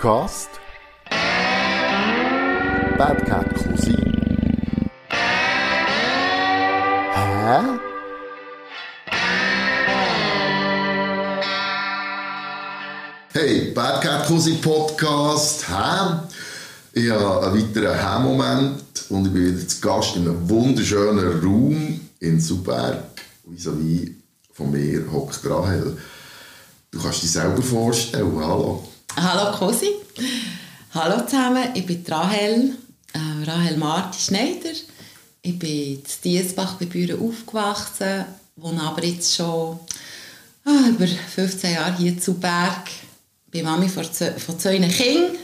Podcast Bad Cat Cousin Hä? Hey, Bad Cat Cousin Podcast, hä? Ich habe einen weiteren Hä-Moment und ich bin wieder zu Gast in einem wunderschönen Raum in Suberg. Vis-à-vis von mir hockt Rahel. Du kannst dich selber vorstellen, hallo. Hallo Cosi. Hallo zusammen, ich bin Rahel, äh, Rahel Marti Schneider. Ich bin in Diesbach bei Büren aufgewachsen, wohne aber jetzt schon ah, über 15 Jahre hier zu Berg. Ich bin Mami von, zwei, Kindern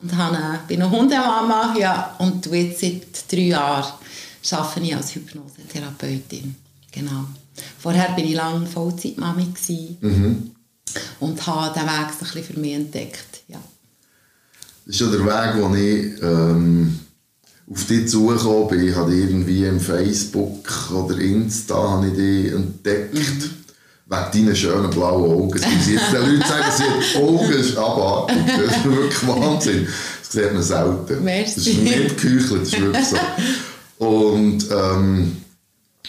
und habe, bin eine Hundemama ja, und jetzt seit drei Jahren arbeite ich als Hypnosetherapeutin. Genau. Vorher war ich lange Vollzeitmami Mhm. Und habe den Weg ein bisschen für mich entdeckt. Ja. Das ist ja der Weg, wo ich ähm, auf dich zugekommen bin. Ich habe irgendwie im Facebook oder Insta habe ich dich entdeckt. Wegen deinen schönen blauen Augen. Es gibt jetzt die Leute sagen, sie hat Augen abartig. Das ist wirklich Wahnsinn. Das sieht man selten. Merci. Das ist nicht geheuchelt, das ist wirklich so. Und ähm,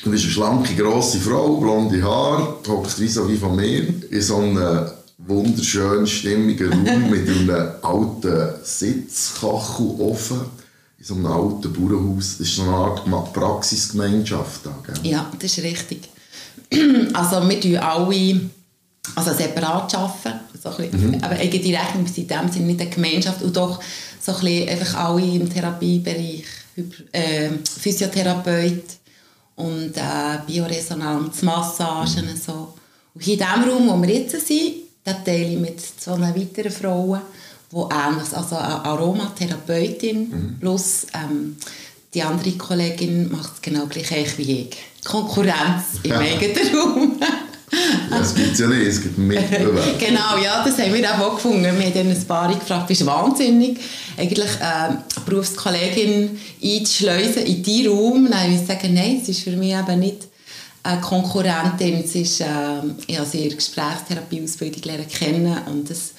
du bist eine schlanke, grosse Frau, blonde Haare, hockt wie so wie von mir in so einem wunderschönen, stimmigen Raum mit einem alten Sitzkachelofen in so einem alten Bauernhaus. Das ist so eine Art Praxisgemeinschaft da, gell? Ja, das ist richtig. Also wir tun alle also separat arbeiten, so ein bisschen, aber eigene Rechnung sind in dem Sinne nicht eine Gemeinschaft und doch so ein bisschen einfach alle im Therapiebereich, äh, Physiotherapeut und äh, Bioresonanz, Massagen und so. Und in dem Raum, wo wir jetzt sind, da teile ich mit zwei weiteren Frauen, die ähnliches, also eine Aromatherapeutin plus ähm, die andere Kollegin macht es genau gleich wie ich. Konkurrenz im eigenen Raum. Ja, das gibt es ja nicht, es gibt Mitbewerber. genau, ja, das haben wir auch gefunden. Wir haben dann ein paar gefragt, bist du wahnsinnig, eigentlich äh, eine Berufskollegin einzuschleusen in deinen Raum? Habe ich sagen, nein, es ist für mich eben nicht eine Konkurrentin. Es ist, äh, ich habe sie in Gesprächstherapieausbildung kennen und es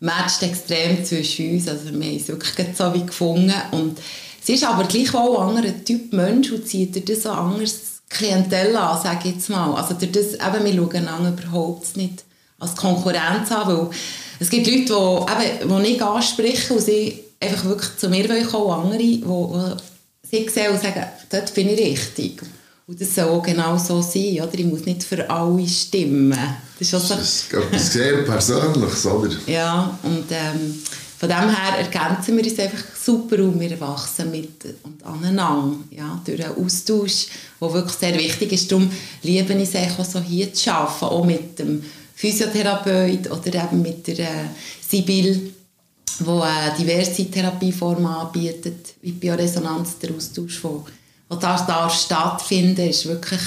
matcht extrem zwischen uns. Also wir haben es wirklich so wie gefunden. Und sie ist aber gleichwohl ein anderer Typ Mensch und zieht dir das so anders Klientel an, sage ich jetzt mal. Also durch das, eben, wir schauen einander überhaupt nicht als Konkurrenz an, weil es gibt Leute, die, eben, die nicht ansprechen und sie einfach wirklich zu mir wollen kommen, andere, die, die sie sehen und sagen, dort bin ich richtig. Und das soll auch genau so sein, oder? Ich muss nicht für alle stimmen. Das ist auch so, Das ist etwas sehr Persönliches, oder? ja, und ähm, von dem her ergänzen wir uns einfach super und wir wachsen mit und aneinander, ja, durch einen Austausch, der wirklich sehr wichtig ist. Darum liebe ich es auch so hier zu arbeiten, auch mit dem Physiotherapeut oder eben mit der äh, Sibyl, die äh, diverse Therapieformen anbietet, wie Bioresonanz, der Austausch, wo das darf stattfinden, ist wirklich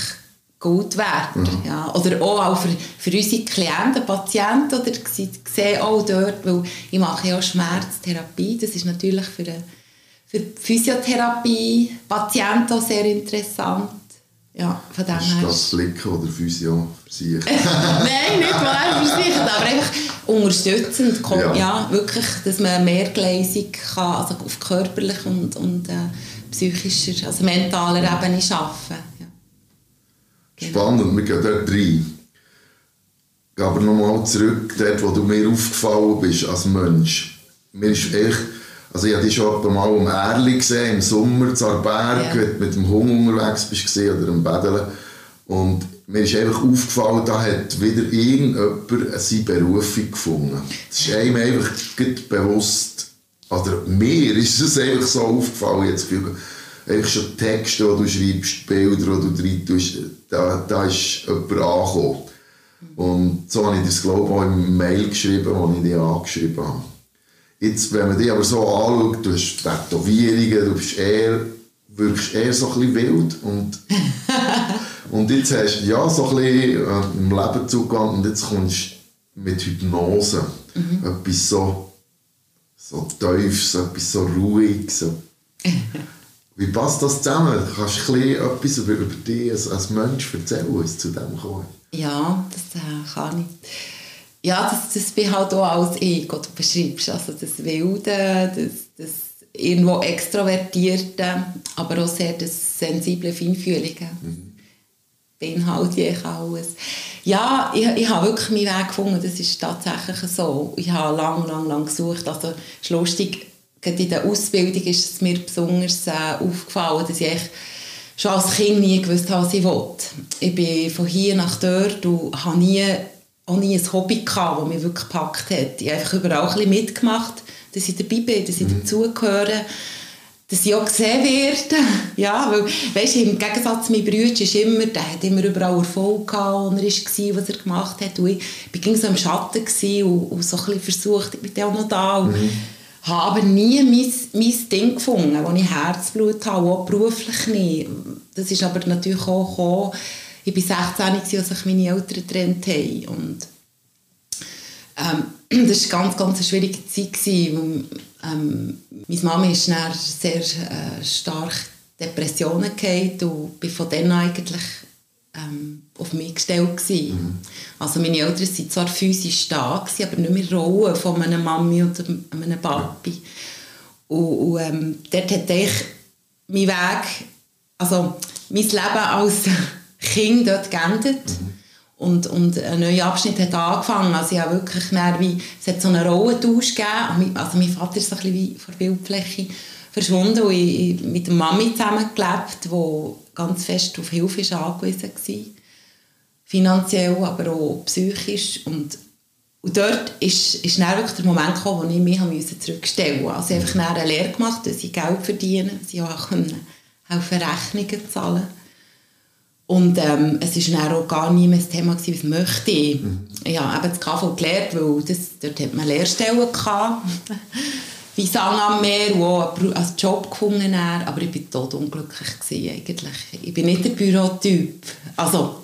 gut wert. Ja. Oder auch, auch für, für unsere Klienten, Patienten, oder sie sehen auch dort, weil ich mache ja auch Schmerztherapie, das ist natürlich für, eine- für die Physiotherapie, Patienten auch sehr interessant. Ja, von dem ist das Blicken oder Physio für sich. Nein, nicht wahr versichert, aber einfach unterstützend. Ja. Ja. wirklich, dass man mehrgleisig kann, also auf körperlicher und, und äh, psychischer, also mentaler Ebene arbeiten. Genau. Spannend, wir gehen dort rein. Aber nochmal zurück, dort, wo du mir aufgefallen bist als Mensch. Mir ist echt, also ich habe dich schon etwa mal um Erli gesehen, im Sommer zu Arberg, Ja. wenn du mit dem Hund unterwegs bist oder am Bedeln. Und mir ist einfach aufgefallen, da hat wieder irgendjemand seine Berufung gefunden. Das ist einem einfach bewusst, oder mir ist es einfach so aufgefallen, jetzt einfach schon Texte, die du schreibst, Bilder, die du rein tust, da, da ist jemand angekommen. Und so habe ich das, glaube ich, auch im Mail geschrieben, wo ich dich angeschrieben habe. Jetzt, wenn man dich aber so anschaut, du hast Tätowierungen, du bist eher, wirkst eher so ein bisschen wild und, und jetzt hast du ja so ein bisschen äh, im Leben zugegangen und jetzt kommst du mit Hypnose. Etwas so, so so etwas so ruhig. Wie passt das zusammen? Kannst du ein bisschen etwas über, über dich als, als Mensch erzählen, was zu dem kommt? Ja, das äh, kann ich. ja, das, das bin halt auch als ich, du beschreibst. Also das Wilde, das, das irgendwo Extrovertierte, aber auch sehr das sensible, Feinfühlige. Mhm. Beinhalte ich alles. Ja, ich, ich habe wirklich meinen Weg gefunden, das ist tatsächlich so. Ich habe lange, lange, lange gesucht. Also, es ist lustig, in der Ausbildung ist es mir besonders äh, aufgefallen, dass ich schon als Kind nie gewusst habe, was ich wollte. Ich bin von hier nach dort und habe nie, auch nie ein Hobby gehabt, das mich wirklich gepackt hat. Ich habe einfach überall ein bisschen mitgemacht, dass ich dabei bin, dass ich mhm. dazugehöre dass ich auch gesehen werde. Ja, weil, weißt, im Gegensatz zu meinem Bruder ist immer, der hat immer überall Erfolg gehabt, und er war, was er gemacht hat. Und ich war so im Schatten und, und so ein bisschen versucht, ich bin auch noch da. Und mhm. Habe aber nie mein, mein Ding gefunden, wo ich Herzblut habe, auch beruflich nicht. Das ist aber natürlich auch gekommen, ich war 16, als sich meine Eltern getrennt haben. Und, ähm, das war ganz, ganz eine schwierige Zeit. Ähm, meine Mama ist sehr äh, stark Depressionen gehabt und bin von dann eigentlich ähm, auf mich gestellt Mhm. Also meine Eltern waren zwar physisch da, gewesen, aber nicht mehr Rollen von einer Mami oder einem Papi. Und, und ähm, dort hat ich mein Weg, also mein Leben als Kind dort geändert. Mhm. Und, und ein neuer Abschnitt hat angefangen. Also ich habe wirklich wie, es hat so einen Rollentausch gegeben. Also mein Vater ist so ein bisschen wie vor Bildfläche verschwunden und ich, mit der Mami zusammengelebt, die ganz fest auf Hilfe ist angewiesen war. Finanziell, aber auch psychisch. Und, und dort ist, ist dann wirklich der Moment gekommen, wo ich mich zurückstellen musste. Also ich habe einfach eine Lehre gemacht, dass ich Geld verdiene, dass ich auch helfen Rechnungen zahlen und ähm, es war dann auch gar nie mehr das Thema, gewesen, was möchte ich. Mhm. Ich habe eben das KV gelernt, weil das, dort hat man Lehrstellen gehabt. wie Sang am Meer, wo als Job gefunden hat, aber ich war tot unglücklich gewesen, eigentlich. Ich bin nicht der Bürotyp. Also,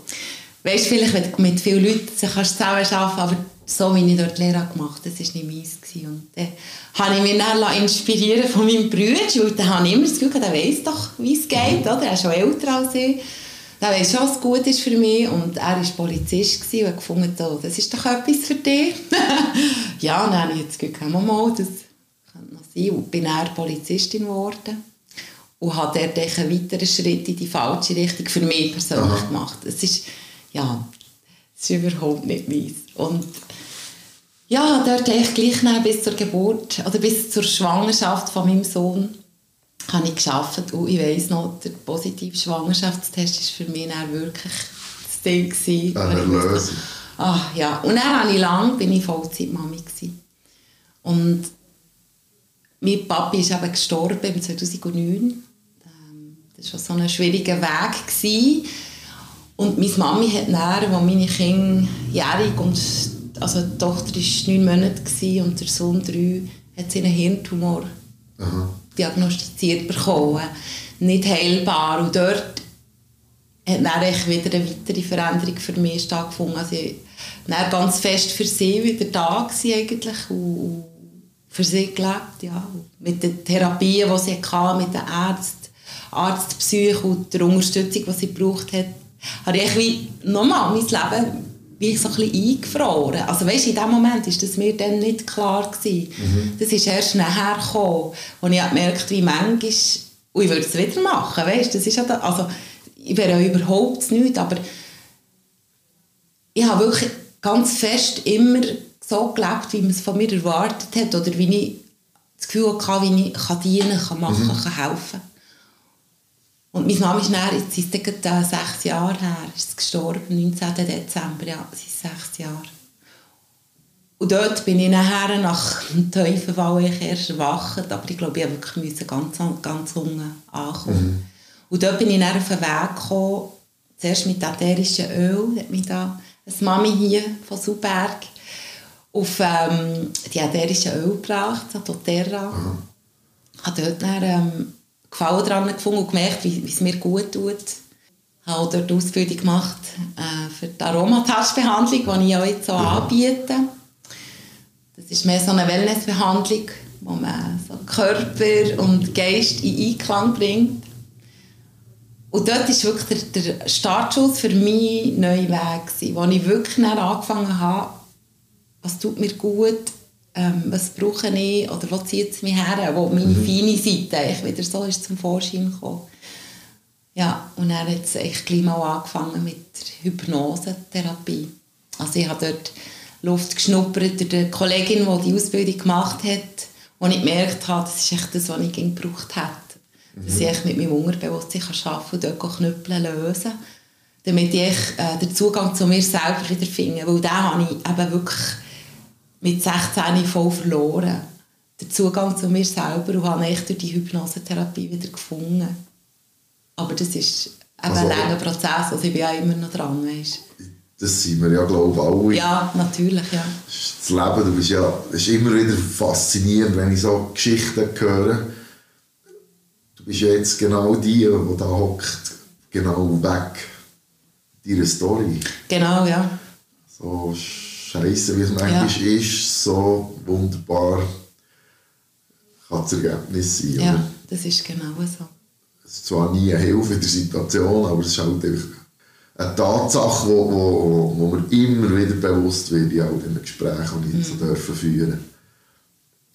weißt du, vielleicht, wenn du mit vielen Leuten zusammen arbeiten aber so wie ich dort die Lehre gemacht habe, das war nicht meins. Gewesen. Und dann habe ich mich dann inspirieren von meinem Bruder, und dann habe ich immer das Gefühl, der weiss doch, wie es geht, oder? er ist schon älter als ich der weiß schon, was gut ist für mich. Und er war Polizist und hat gefunden, oh, das ist doch etwas für dich. ja, dann habe ich jetzt gesagt, mal, das könnte noch sein. Und bin dann Polizistin geworden. Und habe dort einen weiteren Schritt in die falsche Richtung für mich persönlich Aha. gemacht. Es ist, ja, es ist überhaupt nicht meins. Und ja, dort ich gleich bis zur Geburt oder bis zur Schwangerschaft von meinem Sohn habe ich geschafft und ich weiss noch, der positive Schwangerschaftstest war für mich dann wirklich das Ding. Gewesen, Eine. Ach, ja. Und dann habe ich lange, bin ich Vollzeitmami gewesen. Und mein Papi ist eben gestorben im 2009. Ähm, das war so ein schwieriger Weg. Gewesen. Und meine Mami hat dann, als meine Kinder jährig und also die Tochter war neun Monate und der Sohn drei, hat sie einen Hirntumor. Aha diagnostiziert bekommen. Nicht heilbar. Und dort hat dann wieder eine weitere Veränderung für mich stattgefunden. Also ich war ganz fest für sie wieder da eigentlich und für sie gelebt. Ja. Mit den Therapien, die sie hatte, mit den Ärzten, Arztpsyche und der Unterstützung, die sie gebraucht hat, habe ich wie nochmal mein Leben wie so ein bisschen eingefroren. Also weißt, in dem Moment war das mir dann nicht klar. Gewesen. Mhm. Das ist erst nachher gekommen, als ich gemerkt wie manchmal, und ich würde es wieder machen, weißt, das ist ja da, also ich wäre ja überhaupt nichts, aber ich habe wirklich ganz fest immer so gelebt, wie man es von mir erwartet hat oder wie ich das Gefühl hatte, wie ich kann dienen kann, machen, mhm. kann helfen und meine Mama ist dann, jetzt ist es äh, sechs Jahre her, ist gestorben, 19. Dezember, ja, sie ist sechs Jahre. Und dort bin ich nachher nach dem Teufelfall erst erwacht, aber ich glaube, ich musste wirklich ganz, ganz unten ankommen. Mhm. Und dort bin ich dann auf den Weg gekommen, zuerst mit ätherischem Öl, hat mich da eine Mami hier von Suberg auf ähm, die ätherischen Öl gebracht, doTERRA. Mhm. Ich habe dort dann, ähm, Gefallen daran gefunden und gemerkt, wie, wie es mir gut tut. Ich habe dort die Ausbildung gemacht äh, für die Aromatouch-Behandlung, die ich jetzt so ja. anbiete. Das ist mehr so eine Wellnessbehandlung, wo man so Körper und Geist in Einklang bringt. Und dort war wirklich der, der Startschuss für mich neue Weg, wo ich wirklich angefangen habe, was tut mir gut, ähm, was brauche ich oder wo zieht es mich her, wo meine Mhm. feine Seite eigentlich wieder so ist zum Vorschein gekommen. Ja, und dann hat es echt gleich mal angefangen mit der Hypnosetherapie. Also ich habe dort Luft geschnuppert durch die Kollegin, die die Ausbildung gemacht hat, wo ich gemerkt habe, das ist echt das, was ich gebraucht hätte. Dass ich mit meinem Unterbewusstsein kann arbeiten und dort auch Knüppel lösen damit ich äh, den Zugang zu mir selber wieder finde. Weil den habe ich eben wirklich mit 16 voll verloren. Den Zugang zu mir selber und habe echt durch die Hypnosetherapie wieder gefunden. Aber das ist eben Also- ein langer Prozess, also ich bin ja immer noch dran. Weißt. Das sind wir ja, glaube ich, alle. Ja, natürlich, ja. Das Leben, du bist ja, ist immer wieder faszinierend, wenn ich so Geschichten höre. Du bist ja jetzt genau die, die da hockt, genau weg deiner Story. Genau, ja. So scheiße, wie es manchmal Ja. ist, so wunderbar kann das Ergebnis sein. Ja, Oder? das ist genau so. Es ist zwar nie eine Hilfe in der Situation, aber es ist halt einfach eine Tatsache, wo, wo, wo mir immer wieder bewusst wird in all diesen Gesprächen, die ich so dürfen führen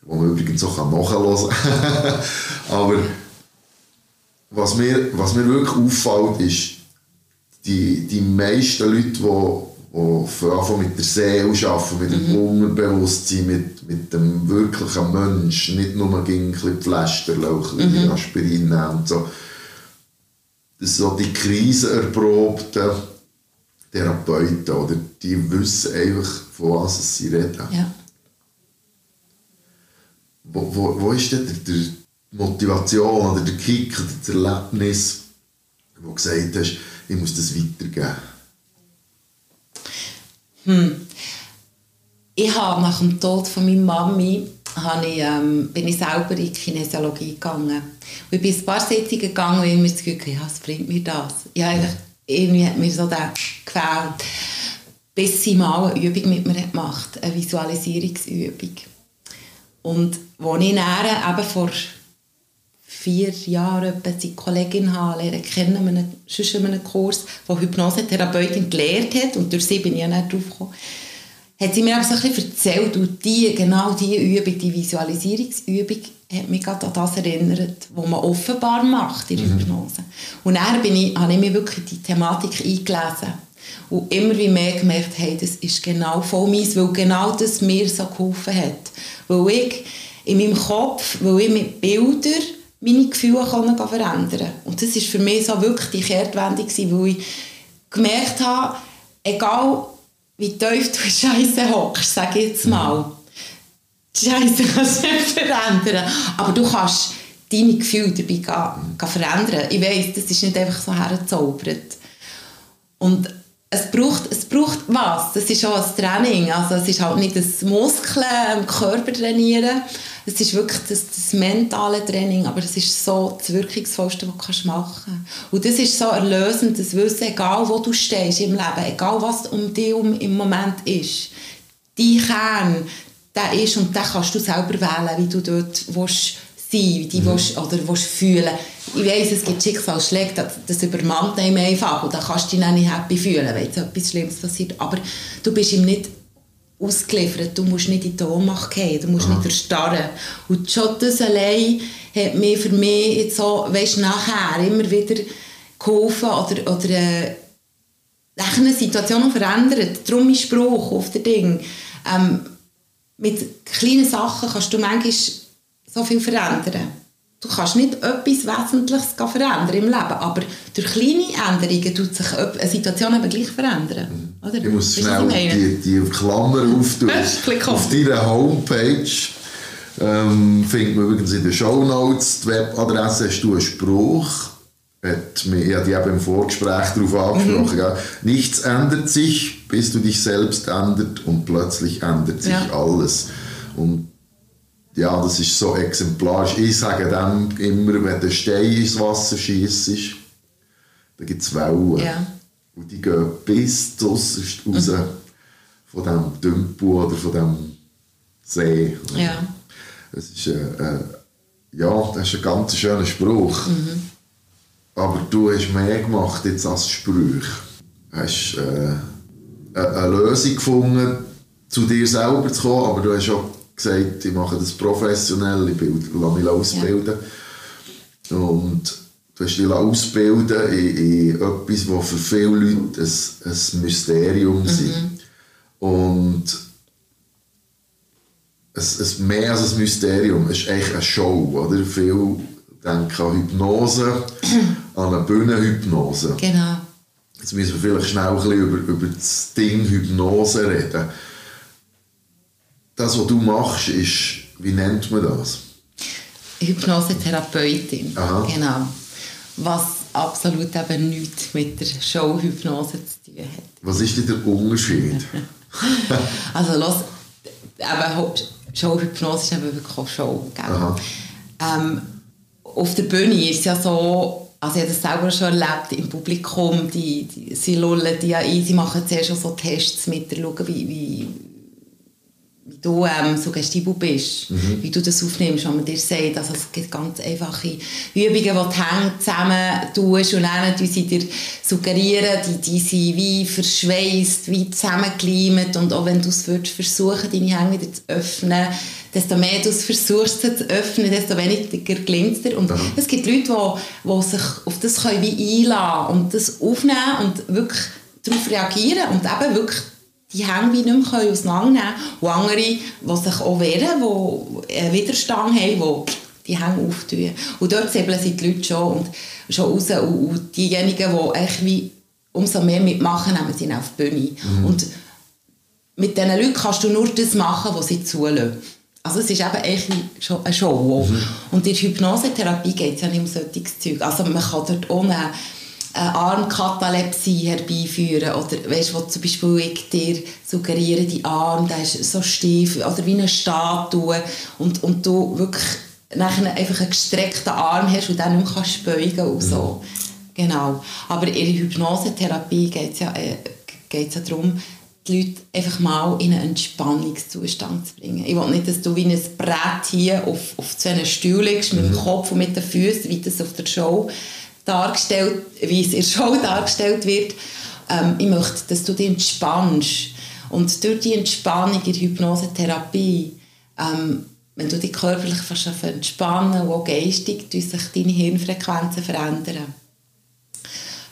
Wo man übrigens auch nachhören kann. aber was mir, was mir wirklich auffällt, ist, die, die meisten Leute, die, die von Anfang mit der Seele arbeiten, mit dem Unterbewusstsein, mit, mit dem wirklichen Mensch, nicht nur ein bisschen Pflasterlauch, mhm. Aspirin nehmen und so. Das so die krisenerprobten Therapeuten, oder? die wissen einfach, von was sie reden. Ja. Wo, wo, wo ist denn der, der Motivation oder der Kick oder das Erlebnis, wo du gesagt hast, ich muss das weitergeben? Ich habe nach dem Tod von meiner Mami habe ich, ähm, bin ich selber in die Kinesiologie gegangen. Und ich bin ein paar Sitzungen gegangen und mir das Gefühl, ja, was bringt mir das? Ja, eigentlich, irgendwie hat mir so der gefällt. Bis sie mal eine Übung mit mir gemacht hat, eine Visualisierungsübung. Und als ich dann eben vor vier Jahren die Kollegin habe lernen kennen, an einem, sonst an einem Kurs, wo Hypnosetherapeutin gelehrt hat, und durch sie bin ich ja nicht drauf gekommen, hat sie mir aber so ein bisschen erzählt, und die, genau diese Übung, die Visualisierungsübung, hat mich gerade an das erinnert, was man offenbar macht in der Hypnose. Und dann bin ich, habe ich mich wirklich in die Thematik eingelesen und immer wie mehr gemerkt, hey, das ist genau voll meins, weil genau das mir so geholfen hat. Weil ich in meinem Kopf, weil ich mit Bildern meine Gefühle können verändern. Und das war für mich so wirklich die Kehrtwende, gewesen, weil ich gemerkt habe, egal wie tief du Scheiße hockst, sage ich jetzt mal, Scheiße kannst du nicht verändern, aber du kannst deine Gefühle dabei gehen, gehen verändern. Ich weiss, das ist nicht einfach so hergezaubert. Und es braucht, es braucht was. Das ist auch ein Training. Also es ist halt nicht das Muskeln im Körper trainieren. Es ist wirklich das, das mentale Training. Aber es ist so das Wirkungsvollste, was du machen kannst. Und das ist so erlösend, das Wissen, egal wo du stehst im Leben, egal was um dich um im Moment ist. Dein Kern, der ist und den kannst du selber wählen, wie du dort willst sein wie die willst, oder willst fühlen Ich weiss, es gibt Schicksalsschläge, das, das übermannt einem einfach und dann kannst du dich dann nicht happy fühlen, wenn etwas Schlimmes passiert. Aber du bist ihm nicht ausgeliefert, du musst nicht in die Ohnmacht gehen, du musst nicht erstarren. Und schon das allein hat mir für mich jetzt so, weißt, nachher immer wieder geholfen oder, oder äh, eine Situation verändert. Darum mein Spruch auf der Ding. Ähm, mit kleinen Sachen kannst du manchmal so viel verändern. Du kannst nicht etwas Wesentliches verändern im Leben, aber durch kleine Änderungen tut sich eine Situation eben gleich verändern. Oder? Ich muss schnell die, die Klammer auftun. Klick auf. Deiner Homepage ähm, findet man übrigens in den Shownotes die Webadresse, hast du einen Spruch. Hat mir, ich habe die eben im Vorgespräch darauf angesprochen. Mhm. Nichts ändert sich, bis du dich selbst ändert und plötzlich ändert sich Ja. alles. Und ja, das ist so exemplarisch. Ich sage dem immer, wenn der Stein ins Wasser schießt, dann gibt es Wellen. Ja. Und die gehen bis zuerst raus von diesem Tümpel oder von diesem See. Ja. Es ist, äh, äh, ja, das ist ein ganz schöner Spruch. Aber du hast mehr gemacht jetzt als Sprüche. Du hast äh, eine, eine Lösung gefunden, zu dir selber zu kommen, aber du hast auch gesagt, ich mache das professionell, ich bild, lasse mich ausbilden. Ja. Und du hast dich ausbilden in, in etwas, das für viele Leute ein, ein Mysterium mhm. ist. Und es, es, mehr als ein Mysterium, es ist eigentlich eine Show. Oder? Viele denken an Hypnose, an eine Bühnenhypnose. Genau. Jetzt müssen wir vielleicht schnell ein bisschen über, über das Ding Hypnose reden. Das, was du machst, ist, wie nennt man das? Hypnosetherapeutin. Aha. Genau. Was absolut eben nichts mit der Showhypnose zu tun hat. Was ist denn der Unterschied? also los, eben, Showhypnose ist eben wirklich auch Show. Ähm, auf der Bühne ist es ja so, also ich habe das selber schon erlebt im Publikum, die, die, sie lullen die ja ein, sie machen zuerst schon so Tests mit, schauen, wie, wie, wie du ähm, suggestibel bist, mhm. wie du das aufnimmst, wenn man dir sagt, also es gibt ganz einfache Übungen, die die Hände zusammen tust und dann sie dir suggerieren, die, die sind wie verschweißt, wie zusammengeleimt und auch wenn du es versuchen, deine Hände wieder zu öffnen, desto mehr du es versuchst zu öffnen, desto weniger gelingt es dir. Und mhm. es gibt Leute, die, die sich auf das können wie einladen und das aufnehmen und wirklich darauf reagieren und eben wirklich die Hände wie nicht mehr auseinandernehmen können. Und andere, die sich auch wehren, die einen Widerstand haben, die die Hände auftun. Und dort säbeln sich die Leute schon, und schon raus. Und, und diejenigen, die eigentlich wie umso mehr mitmachen, nehmen sie auf die Bühne. Mhm. Und mit diesen Leuten kannst du nur das machen, was sie zulassen. Also es ist eben schon eine Show. Mhm. Und in der Hypnosetherapie geht es ja nicht um solches Zeug. Also man kann dort ohne Armkatalepsie herbeiführen oder weißt, wo zum Beispiel ich dir suggeriere, die Arm, der ist so steif oder wie eine Statue und, und du wirklich nachher einfach einen gestreckten Arm hast und dann nicht mehr kannst beugen und so. Mhm. Genau. Aber in der Hypnosetherapie geht es ja, äh, ja darum, die Leute einfach mal in einen Entspannungszustand zu bringen. Ich will nicht, dass du wie ein Brett hier auf, auf so einen Stuhl liegst, mit dem mhm. Kopf und mit den Füßen, wie das auf der Show dargestellt, wie es in der Show dargestellt wird. Ähm, ich möchte, dass du dich entspannst. Und durch die Entspannung in der Hypnosetherapie, ähm, wenn du dich körperlich entspannen und auch geistig, sich deine Hirnfrequenzen verändern.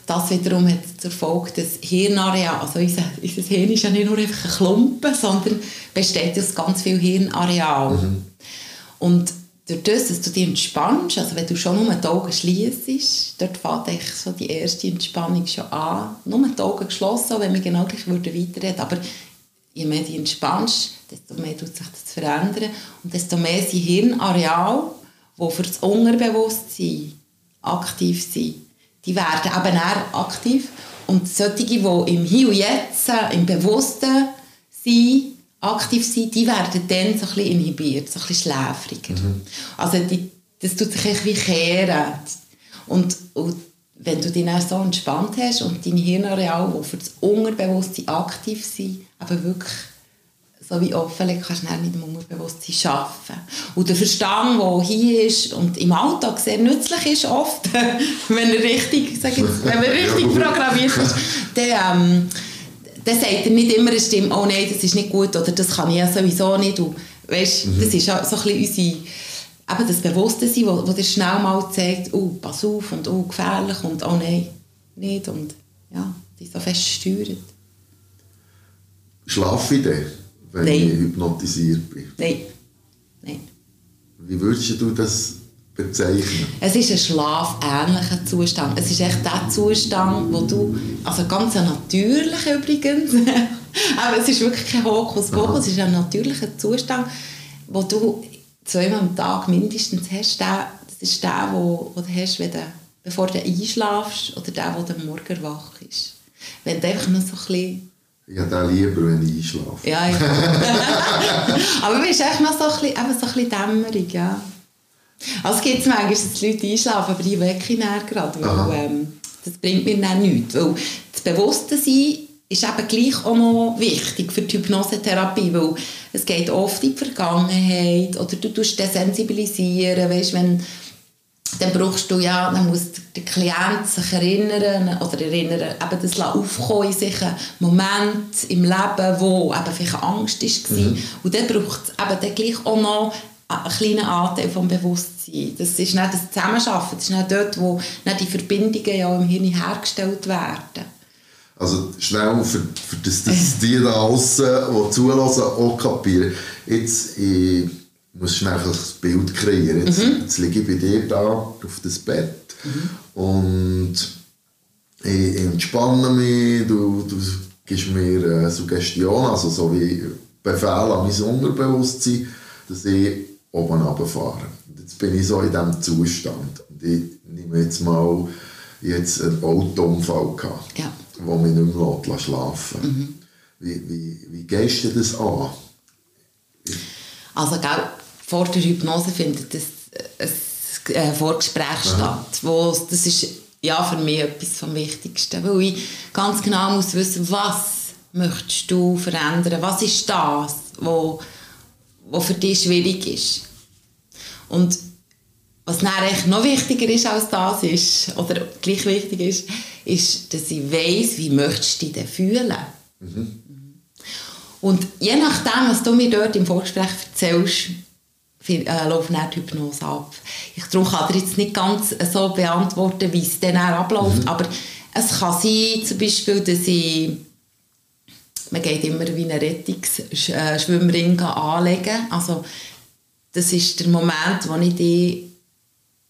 Das wiederum hat zur Folge, dass Hirnareal, also unser, unser Hirn ist ja nicht nur einfach ein Klumpen, sondern besteht aus ganz viel Hirnareal. Mhm. Und durch das, dass du dich entspannst, also wenn du schon nur die Augen schließt, dort fängt so die erste Entspannung schon an. Nur die Augen geschlossen, wenn wir genau gleich weiterreden würden. Aber je mehr du entspannst, desto mehr tut sich das verändern und desto mehr sind Hirnareal, die für das Unterbewusstsein aktiv sind, die werden eben eher aktiv. Und solche, die im Hier und Jetzt, im Bewussten sind, aktiv sind, die werden dann so ein bisschen inhibiert, so ein bisschen schläfriger. Mhm. Also die, das tut sich wie kehren. Und, und wenn du dich dann so entspannt hast und deine Hirnareale, die für das Unterbewusstsein aktiv sind, aber wirklich so wie offen kannst du nicht im Unterbewusstsein arbeiten. Und der Verstand, der hier ist und im Alltag sehr nützlich ist, oft, wenn er richtig, sag jetzt, wenn man richtig programmiert ist, dann, ähm, dann sagt er nicht immer eine Stimme, oh nein, das ist nicht gut oder das kann ich ja sowieso nicht. Und, weißt, mhm. Das ist ja so ein bisschen unsere, eben das Bewusstsein, wo, wo dir schnell mal zeigt, oh, pass auf und oh, gefährlich und oh nein, nicht. Und ja, die so fest steuert. Schlafe ich denn? wenn Nein. ich hypnotisiert bin? Nein. Nein. Wie würdest du das bezeichnen? Es ist ein schlafähnlicher Zustand. Es ist echt der Zustand, wo du, also ganz natürlich übrigens, aber es ist wirklich kein Hokuspokus, es ist ein natürlicher Zustand, wo du zweimal am Tag mindestens hast. das ist der, wo, wo du hast, wenn du, bevor du einschlafst oder der, wo du morgen wach ist. Wenn du einfach nur so ein bisschen ich habe den lieber, wenn ich einschlafe. Ja, ja. Aber du bist echt noch so ein bisschen, eben so ein bisschen dämmerig, ja. Also es gibt manchmal, dass die Leute einschlafen, aber die wecke ich dann gerade, weil ähm, das bringt mir dann nichts. Weil das Bewusstsein ist eben gleich auch noch wichtig für die Hypnosetherapie, weil es geht oft in die Vergangenheit oder du tust desensibilisieren, weißt, wenn dann brauchst du ja, dann muss der Klient sich erinnern oder erinnern, eben das aufkommen in sich einen Moment im Leben, wo eben vielleicht Angst war. Mhm. Und dann braucht es eben dann gleich auch noch einen kleinen Anteil vom Bewusstsein. Das ist nicht das Zusammenarbeiten, das ist nicht dort, wo nicht die Verbindungen ja im Hirn hergestellt werden. Also schnell, für, für das, dass die da außen, die zulassen, auch kapieren. Jetzt, ich muss schnell ein Bild kreieren. Jetzt, mhm. jetzt liege ich bei dir da auf das Bett mhm. und ich entspanne mich, du, du gibst mir eine Suggestion, also so wie Befehl an mein Unterbewusstsein, dass ich oben runterfahre. Und jetzt bin ich so in diesem Zustand. Und ich nehme jetzt mal jetzt einen Autounfall gehabt. Ja wo mich nicht mehr schlafen mhm. wie, wie, wie gehst du das an? Also, gell, vor der Hypnose findet das, ein äh, Vorgespräch Aha. statt. Wo, das ist ja, für mich etwas vom Wichtigsten, weil ich ganz genau muss wissen, was möchtest du verändern, was ist das, was für dich schwierig ist. Und was eigentlich noch wichtiger ist als das ist, oder gleich wichtig ist, ist, dass ich weiss, wie möchtest du dich fühlen. Mhm. Und je nachdem, was du mir dort im Vorgespräch erzählst, äh, läuft dann die Hypnose ab. Ich darum kann dir jetzt nicht ganz so beantworten, wie es dann abläuft, mhm. aber es kann sein, zum Beispiel, dass ich man geht immer wie einen Rettungsschwimmring anlegen. Also, das ist der Moment, wo ich dich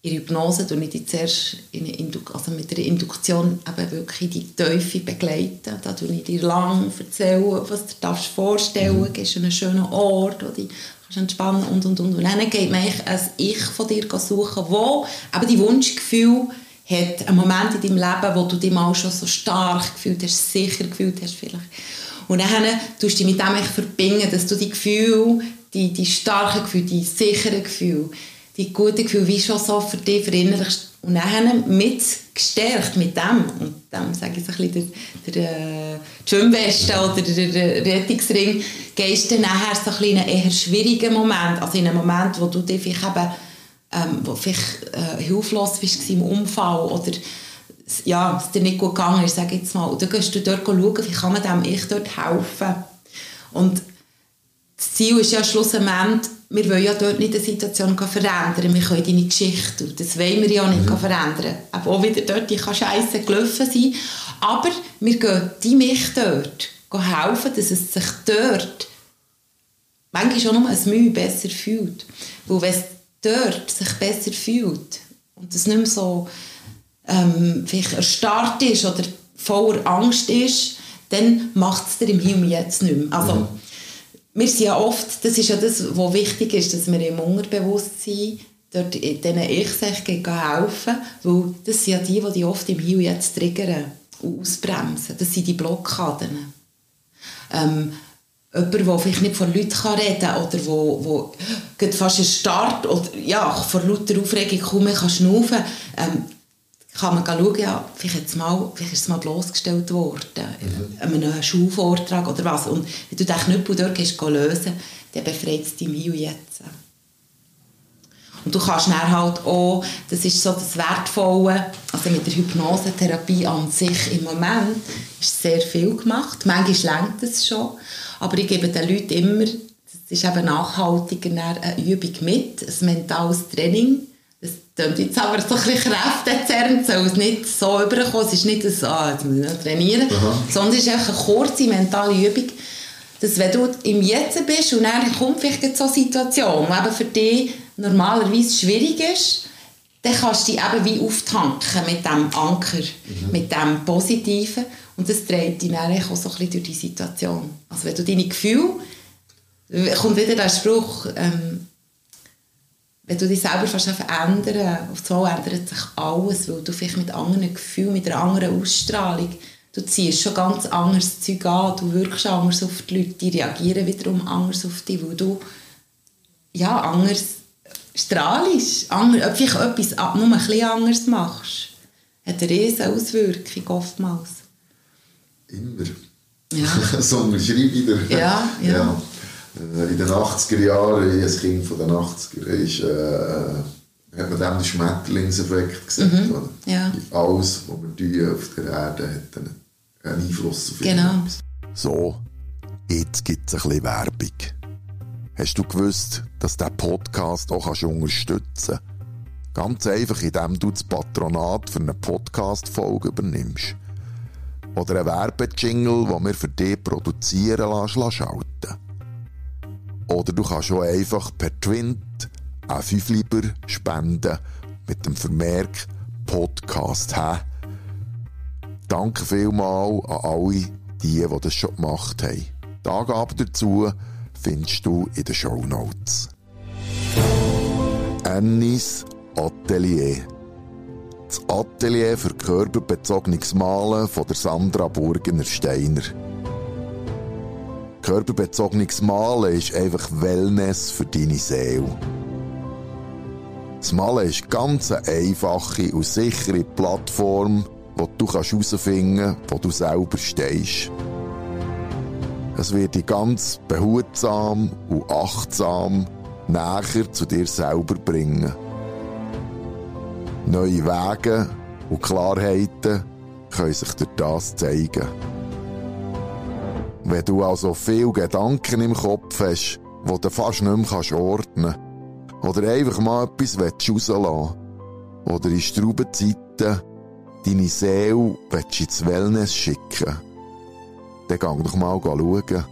in der Hypnose tue ich die zuerst in also mit der Induktion eben wirklich die Teufel begleiten. Da tue ich dir lang erzählen, was du dir vorstellen darfst. Mhm. Es ist einen schönen Ort, wo du kannst entspannen und, und, und. Und dann geht man ein Ich von dir suchen, wo eben die Wunschgefühl hat, einen Moment in deinem Leben, wo du dich mal schon so stark gefühlt hast, sicher gefühlt hast vielleicht. Und dann tust du dich mit dem verbinden, dass du die Gefühle, die, die starken Gefühle, die sicheren Gefühle, die guten Gefühle wie schon so für dich verinnerlichst und dann mit gestärkt mit dem. Und dem sage ich so ein bisschen der, der, der Schwimmweste oder der, der Rettungsring gehst du nachher so ein in einen eher schwierigen Moment. Also in einem Moment wo du dich vielleicht eben ähm, wo vielleicht äh, hilflos bist im Unfall oder ja, es dir nicht gut gegangen ist, sage jetzt mal. Und dann gehst du dort schauen, wie kann man dem ich dort helfen. Und das Ziel ist ja schlussendlich, wir wollen ja dort nicht die Situation verändern. Wir können deine Geschichte, und das wollen wir ja nicht mhm. verändern. Aber auch wieder dort, die kann scheiße gelaufen sein. Aber wir gehen die mich dort helfen, dass es sich dort manchmal schon nur ein Mühe besser fühlt. Weil wenn es dort sich besser fühlt und es nicht mehr so ähm, vielleicht erstarrt ist oder voller Angst ist, dann macht es dir im Himmel jetzt nicht mehr. Also, mhm wir sind ja oft, das ist ja das, was wichtig ist, dass wir im Unterbewusstsein dort diesen Ich-Sich helfen, weil das sind ja die, die oft im Hier jetzt triggern und ausbremsen. Das sind die Blockaden. Ähm, jemand, der vielleicht nicht vor Leuten reden kann oder wo, wo fast erstarrt oder ja, vor lauter Aufregung kaum mehr kann schnaufen ähm, kann man schauen, ja, vielleicht, jetzt mal, vielleicht ist es mal bloßgestellt worden, mhm. an einem Schulvortrag oder was. Und wenn du den Knüppel dort gehst, lösen dann befreit es dich im Hier jetzt. Und du kannst dann halt auch, das ist so das Wertvolle, also mit der Hypnosetherapie an sich im Moment ist sehr viel gemacht. Manchmal längt es schon, aber ich gebe den Leuten immer, das ist eben nachhaltiger, eine Übung mit, ein mentales Training, klingt jetzt aber so ein bisschen kräftezerrend, soll es nicht so überkommen. Es ist nicht so, ah, jetzt muss ich trainieren, Aha. sondern es ist einfach eine kurze mentale Übung, dass wenn du im Jetzt bist und dann kommt vielleicht so eine Situation, die eben für dich normalerweise schwierig ist, dann kannst du dich eben wie auftanken mit dem Anker, mhm. mit dem Positiven und das dreht dich dann auch so ein bisschen durch die Situation. Also wenn du deine Gefühle, kommt wieder der Spruch, ähm, wenn du dich selber fast verändern auf so ändert sich alles, weil du vielleicht mit anderen Gefühlen, mit einer anderen Ausstrahlung, du ziehst schon ganz anderes Zeug an, du wirkst anders auf die Leute, die reagieren wiederum anders auf dich, weil du ja, anders strahlst, anders, vielleicht etwas nur ein bisschen anders machst. Hat eine riesige Auswirkung oftmals. Immer. Ja. so unterschreibe ich Ja, ja. ja. Äh, in den 80er Jahren, ich als Kind von den 80er, ist, äh, hat man dem den Schmetterlingseffekt gesagt. Oder? Mhm. Ja. Alles, was wir tun auf der Erde, hat einen, einen Einfluss auf Genau. irgendetwas. So, jetzt gibt es ein bisschen Werbung. Hast du gewusst, dass der Podcast auch kannst unterstützen kannst? Ganz einfach, indem du das Patronat für eine Podcast-Folge übernimmst. Oder einen Werbejingle, den wir für dich produzieren lassen, lassen schalten. Oder du kannst auch einfach per Twint einen 5 lieber spenden mit dem Vermerk Podcast hä. Danke vielmals an alle, die, die das schon gemacht haben. Die Angaben dazu findest du in den Shownotes. Annis Atelier. Das Atelier für körperbezogenes Malen von der Sandra Burgener Steiner. Körperbezogenes Malen ist einfach Wellness für deine Seele. Das Malen ist ganz eine einfache und sichere Plattform, wo du herausfinden kannst, wo du selber stehst. Es wird dich ganz behutsam und achtsam näher zu dir selber bringen. Neue Wege und Klarheiten können sich durch das zeigen. Wenn du also viel Gedanken im Kopf hast, die du fast nicht mehr ordnen kannst, oder einfach mal etwas rauslassen willst, oder in Straubenzeiten deine Seele ins Wellness schicken, dann geh doch mal schauen.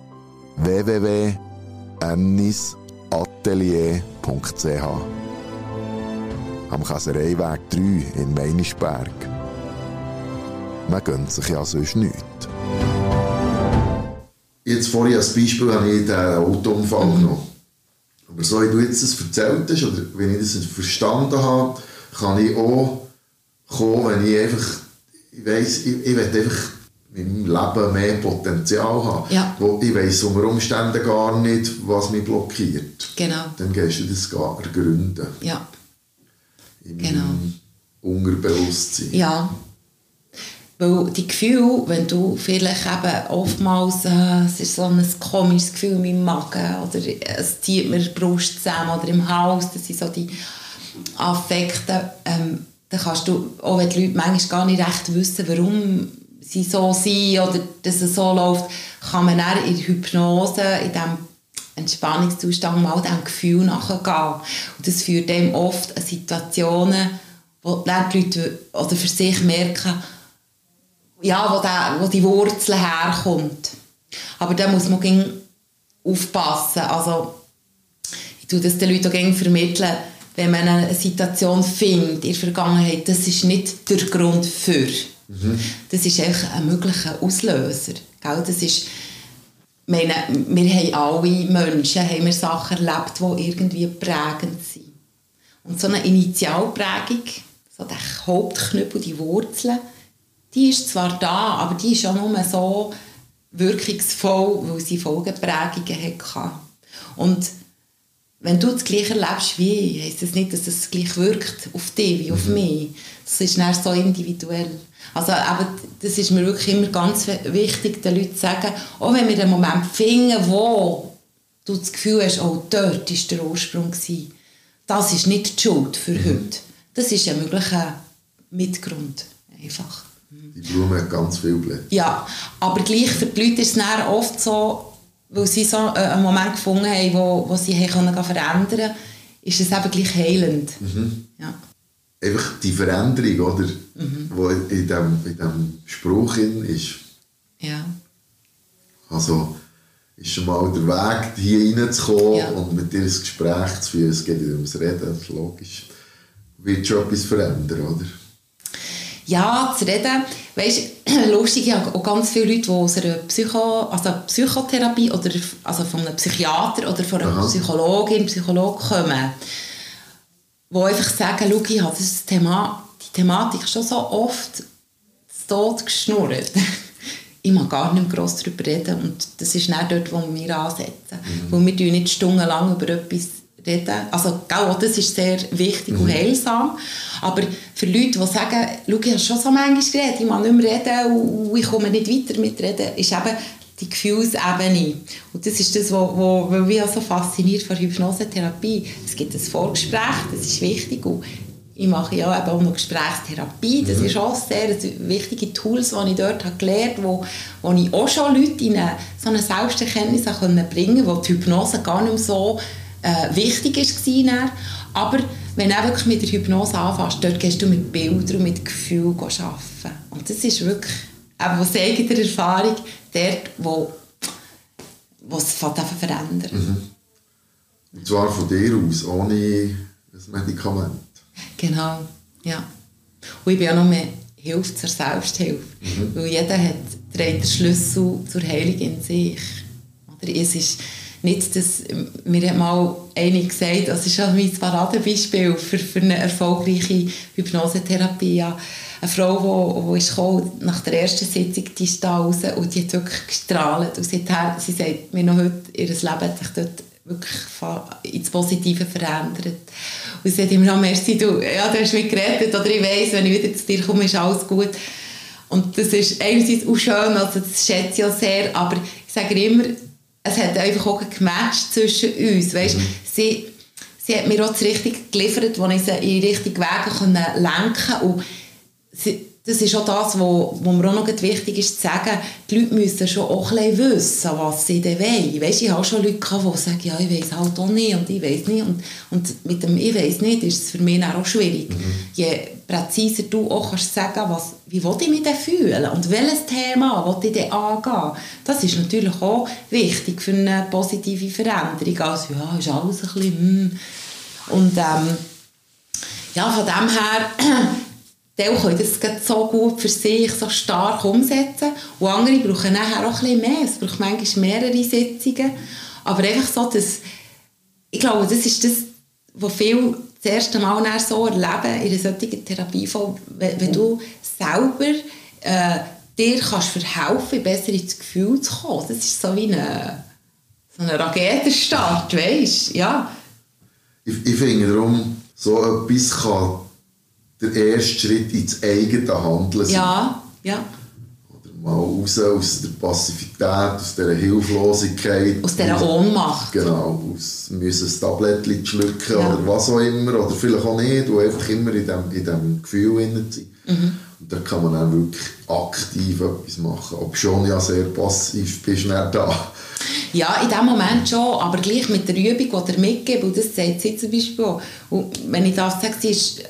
www.ennisatelier.ch Am Käsereiweg 3 in Meinisberg. Man gönnt sich ja sonst nichts. Jetzt vorhin als Beispiel habe ich den Autounfall genommen. Aber so wie du jetzt das erzählt hast, oder wenn ich das verstanden habe, kann ich auch kommen, wenn ich einfach, ich weiss, ich, ich will einfach in meinem Leben mehr Potenzial haben. Ja. Wo ich weiss unter Umständen gar nicht, was mich blockiert. Genau. Dann gehst du das gar ergründen. Ja. In Genau. Unterbewusstsein. Ja. Weil die Gefühle, wenn du vielleicht eben oftmals, äh, es ist so ein komisches Gefühl in meinem Magen oder es zieht mir die Brust zusammen oder im Hals, das sind so die Affekte, ähm, dann kannst du, auch wenn die Leute manchmal gar nicht recht wissen, warum sie so sind oder dass es so läuft, kann man dann in Hypnose, in diesem Entspannungszustand mal diesem Gefühl nachgehen. Und das führt dem oft an Situationen, wo dann die Leute oder für sich merken, ja, wo, der, wo die Wurzel herkommt. Aber da muss man aufpassen. Also, ich tue das den Leuten auch vermitteln, wenn man eine Situation findet in der Vergangenheit, das ist nicht der Grund für. Das ist einfach ein möglicher Auslöser. Gell? Das ist, meine, wir haben alle Menschen haben wir Sachen erlebt, die irgendwie prägend sind. Und so eine Initialprägung, so der Hauptknüppel, die Wurzeln, die ist zwar da, aber die ist auch nur so wirkungsvoll, weil sie Folgeprägungen hatte. Und wenn du das Gleiche erlebst wie ich, heisst das nicht, dass es gleich wirkt auf dich wie auf mich. Das ist dann so individuell. Also aber das ist mir wirklich immer ganz wichtig, den Leuten zu sagen, auch wenn wir einen Moment finden, wo du das Gefühl hast, oh, dort war der Ursprung. Gewesen. Das ist nicht die Schuld für heute. Das ist ein möglicher Mitgrund. Einfach. Die Blume hat ganz viele Blätter. Ja, aber gleich für die Leute ist es oft so, weil sie so äh, einen Moment gefunden haben, wo, wo sie können verändern konnten, ist es eben gleich heilend. Ja. Einfach die Veränderung, oder? Mhm. wo in diesem in dem Spruch ist. Ja. Also ist schon mal der Weg, hier reinzukommen Ja. und mit dir ein Gespräch zu führen. Es geht nicht ums Reden, das ist logisch. Wird schon etwas verändern, oder? Ja, zu reden. Weißt, lustig, ich habe auch ganz viele Leute, die aus einer Psycho, also Psychotherapie oder also von einem Psychiater oder von einer Aha. Psychologin, Psychologe kommen, die einfach sagen, schau, ich habe das Thema, die Thematik schon so oft Tod geschnurrt. ich mag gar nicht mehr gross darüber reden und das ist nicht dort, wo wir ansetzen. Weil wir nicht stundenlang über etwas reden. Also, gell, auch das ist sehr wichtig und heilsam. Aber für Leute, die sagen, schau, ich habe schon so manchmal geredet, ich mag nicht mehr reden und ich komme nicht weiter mit reden, ist eben die Gefühlsebene. Und das ist das, was mich so fasziniert von Hypnosetherapie. Es gibt ein Vorgespräch, das ist wichtig. Und ich mache ja eben auch noch Gesprächstherapie. Das mhm. ist auch sehr wichtige Tools, die ich dort habe gelernt habe, wo, wo ich auch schon Leute in eine, so eine Selbsterkenntnis bringen konnte, wo die Hypnose gar nicht mehr so äh, wichtig war. Aber wenn du wirklich mit der Hypnose anfängst, dort gehst du mit Bildern und mit Gefühlen arbeiten. Und das ist wirklich, eben aus eigener Erfahrung, dort, wo, wo es verändert. Mhm. Und zwar von dir aus, ohne ein Medikament. Genau, ja. Und ich bin auch noch mehr Hilfe zur Selbsthilfe. Mhm. Weil jeder hat den Schlüssel zur Heilung in sich. Oder es ist nicht, dass mir hat mal eine gesagt, das ist mein Paradebeispiel für, für eine erfolgreiche Hypnosetherapie. Eine Frau, die, die ist gekommen, nach der ersten Sitzung, die ist da raus und die hat wirklich gestrahlt. Und seither, sie sagt mir noch heute, ihr Leben hat sich dort wirklich ins Positive verändert. Und sie sagt immer, oh, merci, du, ja, du hast mich gerettet, oder ich weiss, wenn ich wieder zu dir komme, ist alles gut. Und das ist einerseits auch schön, also das schätze ich auch sehr, aber ich sage immer, es hat einfach auch gematcht zwischen uns, weißt? Mhm. Sie, sie hat mir auch das Richtige geliefert, wo ich sie in den richtigen Weg lenken konnte. Und sie, das ist auch das, wo, wo mir auch noch wichtig ist zu sagen, die Leute müssen schon auch ein wissen, was sie denn wollen. Weißt, ich habe schon Leute gehabt, die sagen, ja, ich weiß halt auch nicht und ich weiß nicht. Und, und mit dem «Ich weiß nicht» ist es für mich auch schwierig. Mhm. Je präziser du auch kannst sagen, was, wie will ich mich denn fühlen und welches Thema will ich denn angehen, das ist natürlich auch wichtig für eine positive Veränderung. Also ja, ist alles ein bisschen hm. Und ähm, ja, von dem her Teil können das so gut für sich so stark umsetzen und andere brauchen nachher auch bisschen mehr. Es braucht manchmal mehrere Sitzungen. Aber einfach so, dass, ich glaube, das ist das, was viele das erste Mal so erleben in einer solchen Therapieform, wenn, wenn du selber äh, dir kannst verhelfen, besser ins Gefühl zu kommen. Das ist so wie eine, so ein Raketenstart, weißt? Ja. Ich, ich finde darum, so etwas kann der erste Schritt ins eigene Handeln sein. Ja, ja. Oder mal raus aus der Passivität, aus dieser Hilflosigkeit. Aus dieser Ohnmacht. Genau, aus müssen ein Tablettchen schlucken ja. oder was auch immer, oder vielleicht auch nicht, und einfach immer in diesem in dem Gefühl sein. Mhm. Und da kann man auch wirklich aktiv etwas machen, ob schon ja sehr passiv bist, nicht da. Ja, in dem Moment schon, aber gleich mit der Übung, die er mitgibt, und das sagt sie zum Beispiel auch. Und wenn ich das sage, sie ist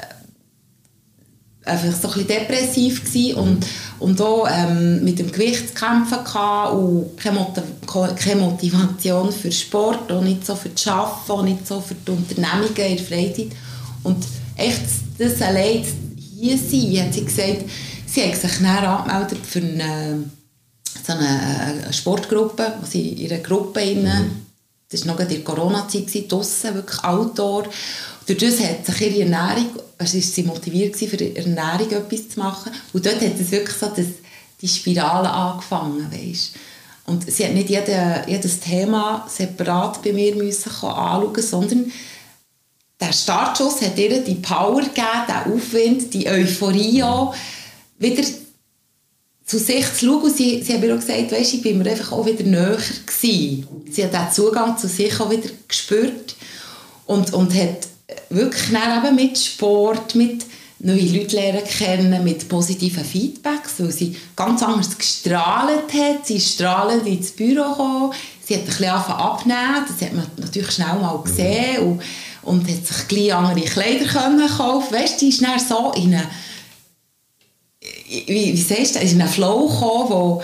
einfach so ein bisschen depressiv gewesen und, und auch ähm, mit dem Gewicht zu kämpfen gehabt und keine, Motiv keine Motivation für Sport, auch nicht so für das Arbeiten, auch nicht so für die Unternehmungen in der Freizeit. Und echt das allein hier sein, hat sie gesagt, sie hat sich dann angemeldet für eine, so eine, eine Sportgruppe, wo sie in einer Gruppe, in, mhm. das war noch in der Corona-Zeit, draussen, wirklich Outdoor, durch das hat sich ihre Ernährung, also ist sie motiviert für die Ernährung etwas zu machen. Und dort hat es wirklich so das, die Spirale angefangen, weißt? Und sie hat nicht jede, jedes Thema separat bei mir müssen anschauen, sondern der Startschuss hat ihr die Power gegeben, den Aufwind, die Euphorie auch, wieder zu sich zu schauen. Und sie, sie hat mir auch gesagt, weißt, ich bin mir einfach auch wieder näher gewesen. Sie hat den Zugang zu sich auch wieder gespürt und, und hat wirklich eben mit Sport, mit neue Leute lernen kennen, mit positiven Feedbacks, weil sie ganz anders gestrahlt hat. Sie strahlend ins Büro gekommen, sie hat ein bisschen abnehmen, das hat man natürlich schnell mal gesehen und, und hat sich gleich andere Kleider können kaufen Weißt, sie ist dann so in eine, wie, wie sagst du, in einen Flow gekommen, wo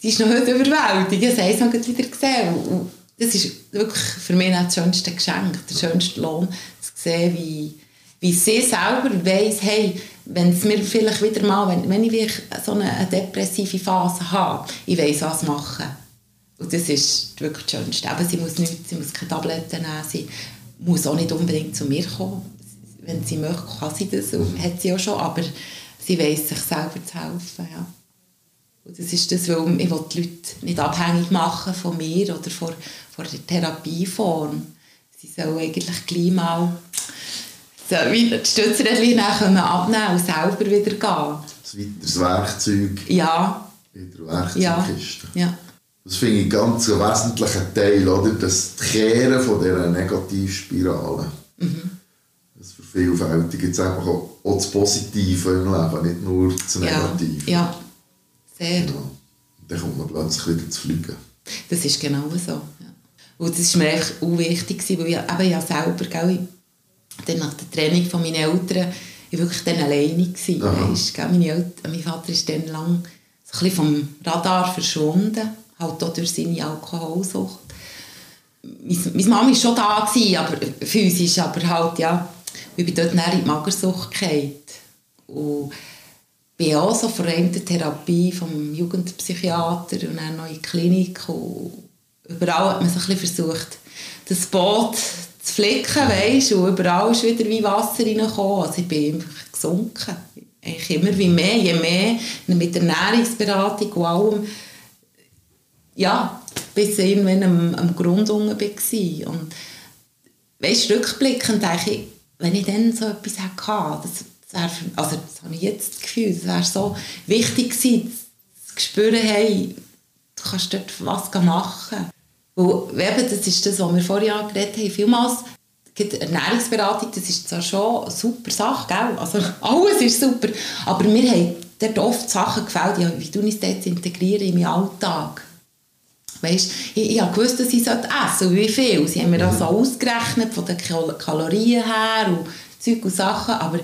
die ist noch heute überwältigend, das haben wir wieder gesehen. Und das ist wirklich für mich das schönste Geschenk, der schönste Lohn, sehen, wie, wie sie selber weiss, hey, wenn es mir vielleicht wieder mal, wenn, wenn ich so eine, eine depressive Phase habe, ich weiss, was machen. Und das ist wirklich das Schönste. Aber sie muss nichts, sie muss keine Tabletten nehmen, sie muss auch nicht unbedingt zu mir kommen. Wenn sie möchte, kann sie das, hat sie auch schon, aber sie weiss, sich selber zu helfen. Ja. Und das ist das, weil ich die Leute nicht abhängig machen von mir oder von, von der Therapieform sie soll eigentlich gleich mal so wieder die Stützrädchen abnehmen und selber wieder gehen. Weiteres Werkzeug ja. in der Werkzeugkiste. Ja. ja. Das finde ich ganz einen wesentlichen Teil, oder? Das Kehren von dieser Negativspirale. Mhm. Das vervielfältigt jetzt einfach auch, auch das Positive im Leben, nicht nur das Negative. Ja, ja. sehr. Ja. Dann kommt man plötzlich wieder zu fliegen. Das ist genau so. Ja. Und das war mir echt auch wichtig, weil ich eben ja selber, gell, dann nach der Training von meinen Eltern, ich war wirklich dann alleine. Gewesen, weißt, gell, meine Eltern, mein Vater ist dann lang so ein vom Radar verschwunden, halt auch durch seine Alkoholsucht. Meine Mama war schon da, gewesen, aber physisch, aber halt, ja, ich bin dort in die Magersucht gefallen. Und bin auch so vor der Therapie vom Jugendpsychiater und dann noch in die Klinik. Und überall hat man so ein versucht, das Boot zu flicken, weißt, und überall ist wieder wie Wasser reingekommen. Also ich bin einfach gesunken. Eigentlich immer wie mehr, je mehr mit der Ernährungsberatung und allem. Ja, bis ich irgendwann am, am Grund unten war. Und weißt, rückblickend ich, wenn ich dann so etwas hatte, das, das wäre, also das habe ich jetzt das Gefühl, das wäre so wichtig gewesen, zu spüren, hey, du kannst dort was machen. Weil, eben, das ist das, was wir vorher geredet haben, vielmals, Ernährungsberatung, das ist zwar schon eine super Sache, gell? also alles ist super, aber mir haben dort oft Sachen gefällt, ja, wie du es dort integrieren in meinen Alltag. Weißt, ich, ich habe gewusst, dass ich essen sollte wie viel. Sie haben mir das mhm. so ausgerechnet, von den Kalorien her und Zeug und Sachen, aber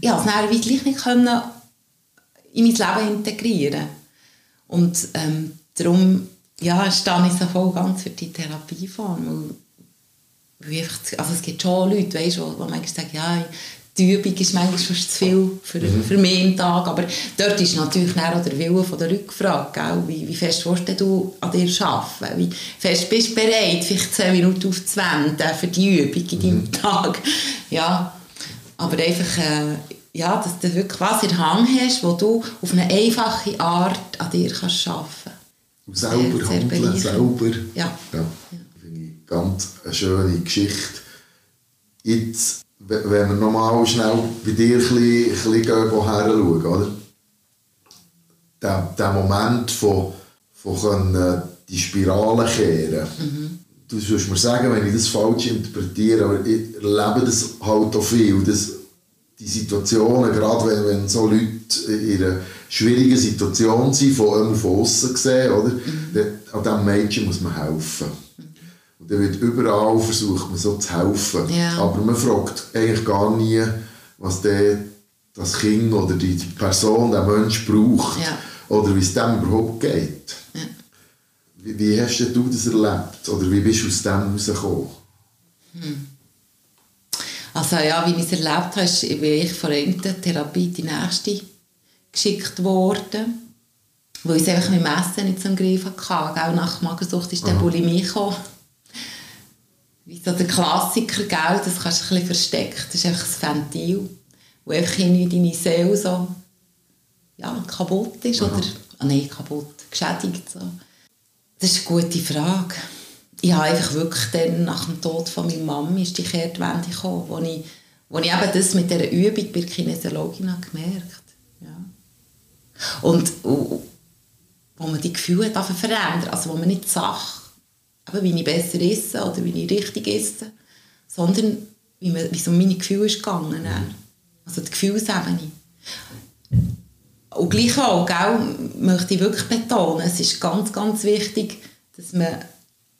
ich konnte es dann gleich nicht können in mein Leben integrieren. Und ähm, darum ja, stehe ich so voll ganz für die Therapieform. also es gibt schon Leute, weißt, die, die manchmal sagen, ja, die Übung ist manchmal fast zu viel für, mhm. für mich im Tag. Aber dort ist natürlich auch der Wille von der Rückfrage. Gell? Wie, wie fest willst du an dir arbeiten? Wie fest bist du bereit, vielleicht 10 Minuten aufzuwenden für die Übung in deinem mhm. Tag? Ja, aber einfach, äh, ja, dass du wirklich was in der Hand hast, wo du auf eine einfache Art an dir kannst arbeiten kannst. Selber sehr, sehr handeln, selber. Ja. ja. Finde ich ganz eine schöne Geschichte. Jetzt wenn wir nochmal schnell bei dir ein bisschen, ein bisschen schauen, oder? Der, der Moment von, von können die Spirale kehren. Mhm. Du sollst mir sagen, wenn ich das falsch interpretiere, aber ich erlebe das halt auch viel, dass die Situationen, gerade wenn, wenn so Leute in einer schwierigen Situation sind, von, von außen gesehen, oder? Mhm. an diesem Mädchen muss man helfen. Und dann wird überall versucht man so zu helfen. Ja. Aber man fragt eigentlich gar nie, was der, das Kind oder die, Person, der Mensch braucht. Ja. Oder wie es dem überhaupt geht. Ja. Wie, wie, hast du das erlebt? Oder wie bist du aus dem rausgekommen? Hm. Also ja, wie ich es erlebt habe, bin ich von einer Therapie die nächste geschickt worden. Weil ich es einfach mit dem Essen nicht zum Griff hatte. Auch nach Magersucht ist der Bulimie gekommen wie so der Klassiker, gell, das kannst du ein bisschen versteckt. Das ist einfach ein Ventil, wo einfach in deine Seele so ja, kaputt ist. Oder, ah, nein, kaputt, geschädigt. So. Das ist eine gute Frage. Ich habe einfach wirklich dann, nach dem Tod von meiner Mama ist die Kehrtwende gekommen, wo ich, wo ich eben das mit dieser Übung bei der Kinesiologin habe gemerkt ja. Und wo man die Gefühle verändern also wo man nicht die Sache eben, wie ich besser esse oder wie ich richtig esse, sondern wie, man, wie so meine Gefühle ist gegangen. Also die Gefühlsebene. Und gleich auch, gell, möchte ich wirklich betonen, es ist ganz, ganz wichtig, dass man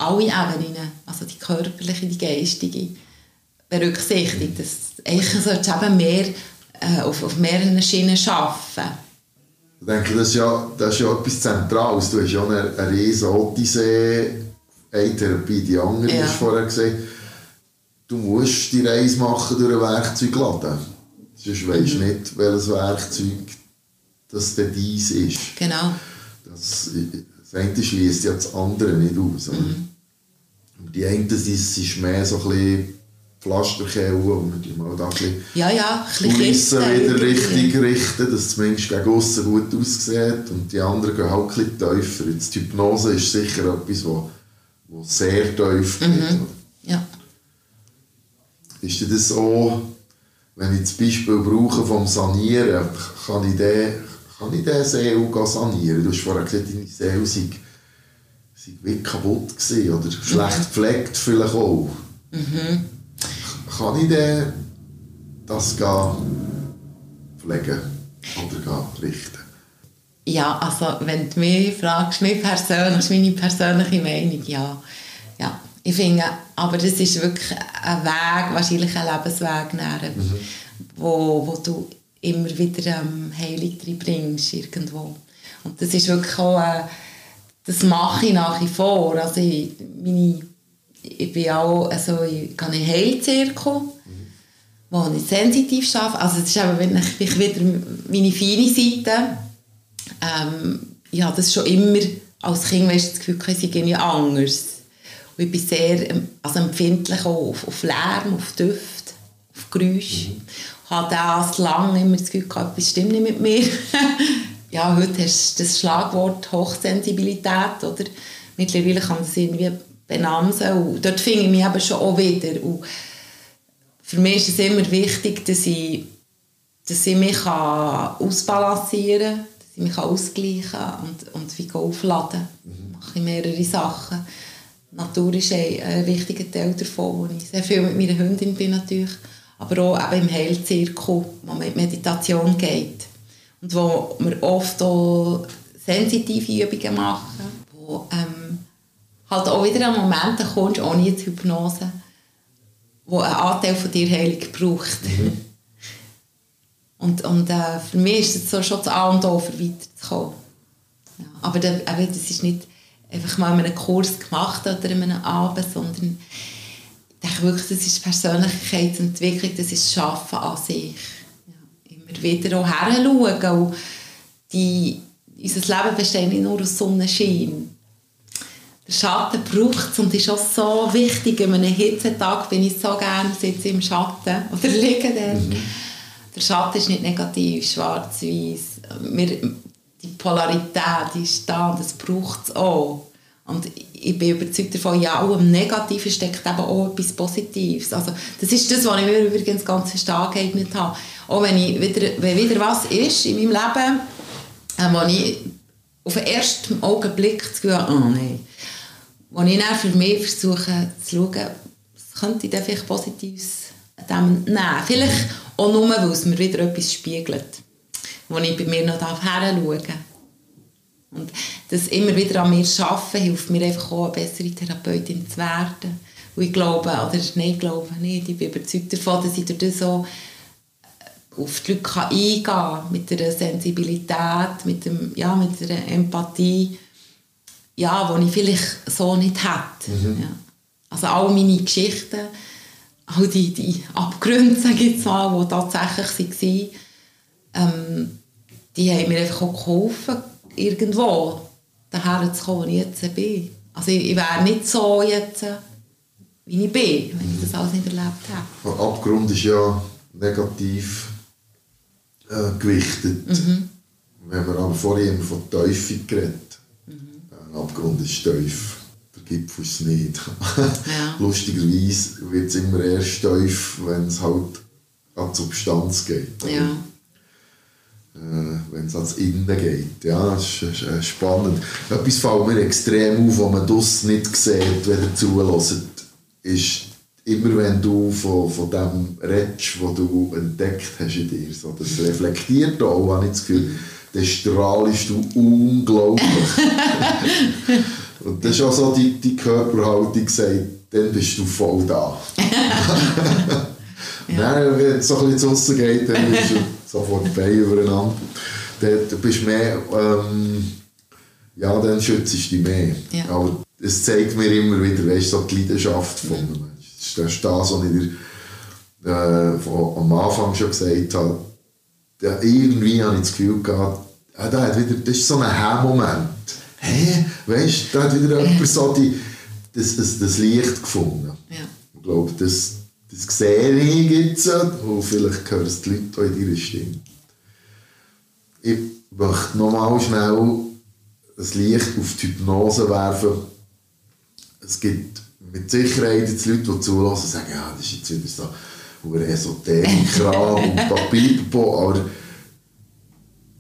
alle Ebenen, also die körperliche, die geistige, berücksichtigt. Dass eigentlich sollte eben mehr äh, auf, auf mehreren Schienen arbeiten. Ich denke, das ist ja, das ist ja etwas Zentrales. Du hast ja eine, eine riesige Odyssee eine Therapie die andere, ja. hast vorher gesagt. Du musst die Reise machen durch einen Werkzeugladen. Sonst weisst du mhm. nicht, welches Werkzeug das denn dies ist. Genau. Das, das eine schließt ja das andere nicht aus. Mhm. Die eine das ist mehr so ein bisschen Pflasterkehle und die mal da ein bisschen ja, ja, ein Kulissen wieder richtig richten, dass es zumindest gegen aussen gut aussieht und die anderen gehen halt ein bisschen tiefer. Jetzt, die Hypnose ist sicher etwas, was wo sehr tief geht. Mhm. Ja. Ist das so, wenn ich das Beispiel brauche vom Sanieren, kann ich den, kann ich den Seele sanieren? Du hast vorhin gesagt, deine Seele sei, sie wie kaputt gewesen, oder schlecht gepflegt vielleicht auch. Kann ich denn das gehen pflegen oder gehen richten? Ja, also wenn du mich fragst, mich persönlich, meine persönliche Meinung, ja. ja. Ich finde, aber das ist wirklich ein Weg, wahrscheinlich ein Lebensweg, nachher, wo, wo du immer wieder ähm, Heilung reinbringst irgendwo. Und das ist wirklich auch, äh, das mache ich nach wie vor. Also ich, meine, ich bin auch, also ich gehe in Heilzirkel, wo ich sensitiv arbeite. Also das ist eben wirklich wieder meine feine Seite. Ähm, ich habe das schon immer als Kind weißt, das Gefühl, ich sei irgendwie anders. Und ich bin sehr ähm, also empfindlich auf, auf Lärm, auf Düfte, auf Geräusche. Mhm. Ich habe das lange immer das Gefühl gehabt, etwas stimmt nicht mit mir. ja, heute hast du das Schlagwort Hochsensibilität, oder? Mittlerweile kann das irgendwie benamsen und dort finde ich mich eben schon auch wieder. Und für mich ist es immer wichtig, dass ich, dass ich mich ausbalancieren kann, dass ich mich ausgleichen kann und, und wie aufladen mhm. mache ich mehrere Sachen. Die Natur ist ein, ein wichtiger Teil davon, wo ich sehr viel mit meiner Hündin bin natürlich, aber auch eben im Heilzirkel, wo man in Meditation geht und wo wir oft auch sensitive Übungen machen, wo ähm, halt auch wieder an Momente kommst, ohne jetzt Hypnose, wo ein Anteil von dir Heilung braucht. Mhm. Und, und äh, für mich ist es so schon das A und O, für weiterzukommen. Ja, aber da, aber das ist nicht einfach mal einen Kurs gemacht oder in einem Abend, sondern ich denke wirklich, das ist Persönlichkeitsentwicklung, das ist Schaffen an sich. Wieder auch. Und die, unser Leben besteht nicht nur aus Sonnenschein. Der Schatten braucht es und ist auch so wichtig. An einem Hitzetag bin ich so gerne sitze im Schatten oder liege dort. Mhm der Schatten ist nicht negativ, schwarz-weiß. Die Polarität die ist da, das braucht es auch. Und ich bin überzeugt davon, ja, auch im Negativen steckt eben auch etwas Positives. Also, das ist das, was ich mir übrigens ganz fest angeeignet habe. Auch wenn, ich wieder, wenn wieder was ist in meinem Leben, äh, wo ich auf den ersten Augenblick das Gefühl habe, oh nein, wo ich dann für mich versuche zu schauen, was könnte ich denn vielleicht Positives dem nehmen. Vielleicht auch nur, weil es mir wieder etwas spiegelt, wo ich bei mir noch heranschauen darf. Und das immer wieder an mir arbeiten, hilft mir einfach auch, eine bessere Therapeutin zu werden. Und ich glaube, oder nein, ich glaube nicht, ich bin überzeugt davon, dass ich durch das so auf die Leute eingehen kann, mit der Sensibilität, mit, dem, ja, mit der Empathie, ja, die ich vielleicht so nicht hätte. Mhm. Ja. Also all meine Geschichten, all die, die Abgründe, sage ich mal, die tatsächlich waren, ähm, die haben mir einfach auch geholfen, irgendwo daher zu kommen, wo ich jetzt bin. Also ich, ich wäre nicht so jetzt, wie ich bin, wenn ich das alles nicht erlebt hätte. Abgrund ist ja negativ äh, gewichtet. Mhm. Wir haben vorhin von Teufel geredet. Mhm. Ein Abgrund ist tief der Gipfel ist nicht. Ja. Lustigerweise wird es immer erst tief, wenn es halt an die Substanz geht. Ja. Äh, wenn es ans Innen geht. Ja, das ist, ist, ist spannend. Etwas fällt mir extrem auf, was man das nicht sieht, wenn ihr zuhört, ist immer wenn du von, von dem redest, was du entdeckt hast in dir, so, das reflektiert auch, habe ich das Gefühl, dann strahlst du unglaublich. Und das ist auch so die, die Körperhaltung, sagt, dann bist du voll da. ja. Dann, wenn es so ein bisschen zu geht, dann bist du sofort Beine übereinander. Dann bist mehr, ähm, ja, dann schützt du dich mehr. Ja. Aber es zeigt mir immer wieder, weißt, so die Leidenschaft von einem Menschen. Das ist das, was ich dir äh, von, am Anfang schon gesagt habe. Ja, irgendwie habe ich das Gefühl gehabt, ja, da hat wieder, das ist so ein Hä-Moment hä, weißt du, da hat wieder jemand so die, das, das, das Licht gefunden. Ja. Ich glaube, das, das sehe ich jetzt und vielleicht hören es die Leute auch in deiner Stimme. Ich möchte nochmal schnell das Licht auf die Hypnose werfen. Es gibt mit Sicherheit jetzt Leute, die zulassen, sagen, ja, das ist jetzt wieder so über Esoterik-Kram und Papier, aber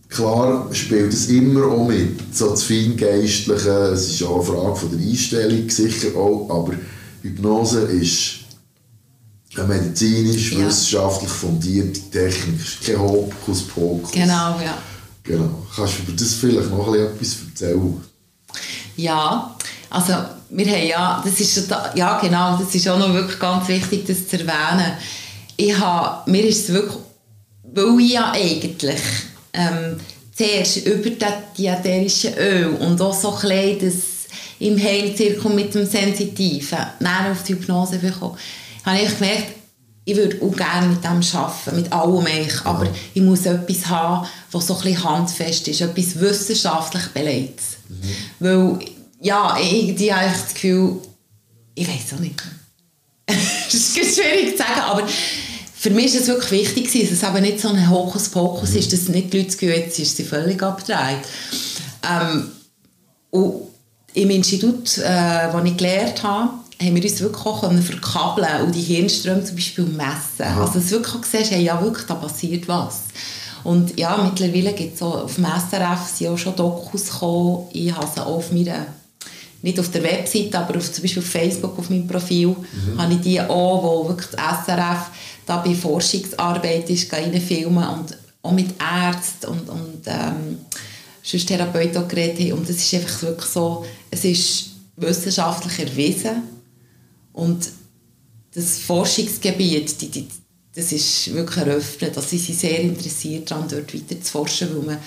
Klar spielt es immer auch mit, so das Feingeistliche, es ist auch eine Frage von der Einstellung sicher auch, aber Hypnose ist eine medizinisch, Ja. wissenschaftlich fundierte Technik, es ist kein Hokuspokus. Genau, ja. genau. Kannst du über das vielleicht noch ein etwas erzählen? Ja, also wir haben ja, das ist, ja genau, das ist auch noch wirklich ganz wichtig, das zu erwähnen. Ich habe, mir ist es wirklich, weil ich ja eigentlich ähm, zuerst über das diäterische Öl und auch so ein bisschen das im Heilzirkel mit dem Sensitiven, dann auf die Hypnose bekommen, habe ich gemerkt, ich würde auch gerne mit dem arbeiten, mit allem eigentlich, aber ich muss etwas haben, was so ein bisschen handfest ist, etwas wissenschaftlich belegtes. Weil, ja, irgendwie habe ich das Gefühl, ich weiß auch nicht. das ist schwierig zu sagen, aber für mich ist es wirklich wichtig, dass es eben nicht so ein Hokuspokus ist, dass nicht die Leute das Gefühl jetzt ist sie völlig abgedreht. Ähm, und im Institut, äh, wo ich gelernt habe, haben wir uns wirklich auch können verkabeln und die Hirnströme zum Beispiel messen. Also dass du wirklich auch siehst, hey, ja wirklich, da passiert was. Und ja, mittlerweile gibt es auf dem SRF sind auch schon Dokus gekommen. Ich habe sie auch auf meiner, nicht auf der Webseite, aber auf, zum Beispiel auf Facebook, auf meinem Profil, habe ich die auch, wo wirklich das SRF da bei Forschungsarbeit ist, reinfilmen und auch mit Ärzten und, und ähm, sonst Therapeuten geredet haben. Und es ist einfach wirklich so, es ist wissenschaftlich erwiesen und das Forschungsgebiet, die, die, das ist wirklich eröffnet. Also sie sind sehr interessiert daran, dort weiter zu forschen, weil man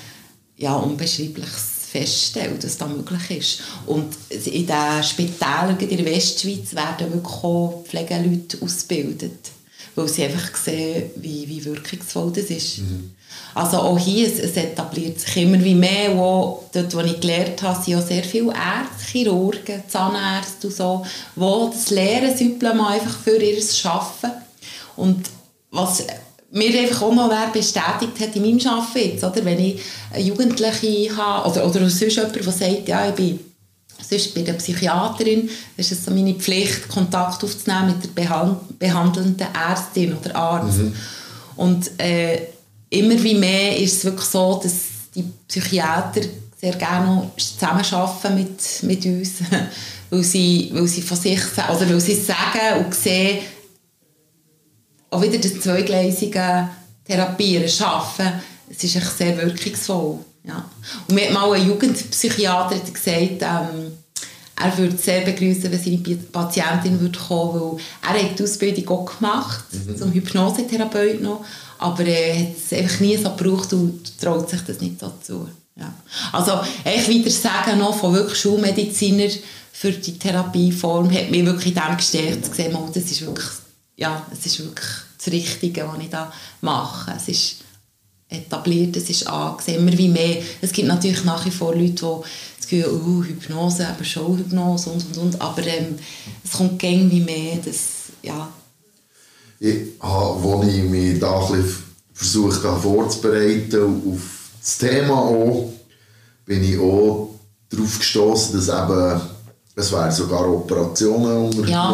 ja Unbeschreibliches feststellt, dass das möglich ist. Und in den Spitälern in der Westschweiz werden wirklich auch Pflegeleute ausgebildet, weil sie einfach sehen, wie, wie wirkungsvoll das ist. Also auch hier, es, es etabliert sich immer wie mehr, auch dort, wo ich gelernt habe, sind auch sehr viele Ärzte, Chirurgen, Zahnärzte und so, die das Lehren einfach für ihr Arbeiten. Und was mir einfach auch noch wer bestätigt hat in meinem Arbeiten jetzt, oder? wenn ich eine Jugendliche habe, oder, oder sonst jemand, der sagt, ja, ich bin sonst bei der Psychiaterin, ist es so meine Pflicht, Kontakt aufzunehmen mit der behand behandelnden Ärztin oder Arzt. Und äh, immer wie mehr ist es wirklich so, dass die Psychiater sehr gerne zusammenarbeiten mit, mit uns, weil sie, weil sie von sich, oder weil sie sagen und sehen, auch wieder das zweigleisige Therapieren, Schaffen, es ist echt sehr wirkungsvoll. Ja. Und mir hat mal ein Jugendpsychiater gesagt, ähm, er würde sehr begrüßen, wenn seine Patientin würde kommen würde, weil er hat die Ausbildung auch gemacht, zum Hypnosetherapeut noch, aber er hat es einfach nie so gebraucht und traut sich das nicht dazu. Ja. Also echt wieder sagen noch von wirklich Schulmediziner für die Therapieform hat mich wirklich in dem gestärkt, zu sehen, oh, das ist wirklich, ja, es ist wirklich das Richtige, was ich da mache. Es ist etabliert, es ist angesehen, immer wie mehr. Es gibt natürlich nach wie vor Leute, die das Gefühl oh, Hypnose, aber schon Hypnose und, und, und. Aber ähm, es kommt gäng wie mehr, das, ja. Ich habe, als ich mich da ein bisschen versucht habe vorzubereiten auf das Thema auch, bin ich auch darauf gestoßen, dass eben, es wären sogar Operationen unter Ja.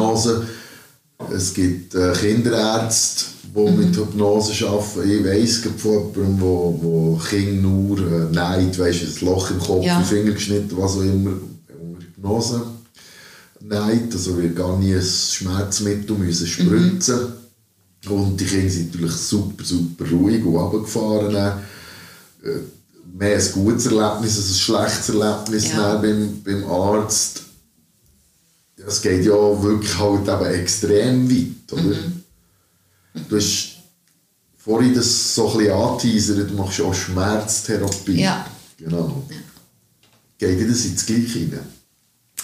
Es gibt äh, Kinderärzte, die mit Hypnose arbeiten. Ich weiss von jemandem, wo, wo Kinder nur äh, neigt, weißt, ein Loch im Kopf, Ja. Finger geschnitten, was auch immer, unter Hypnose neigt. Also wir gar nie ein Schmerzmittel müssen spritzen. Und die Kinder sind natürlich super, super ruhig und runtergefahren. Äh, mehr ein gutes Erlebnis als ein schlechtes Erlebnis Ja. beim, beim Arzt. Es geht ja wirklich halt eben extrem weit, oder? Du hast vorhin das so ein bisschen angeteasert, du machst auch Schmerztherapie. Ja. Genau. Geht dir das ins Gleiche rein?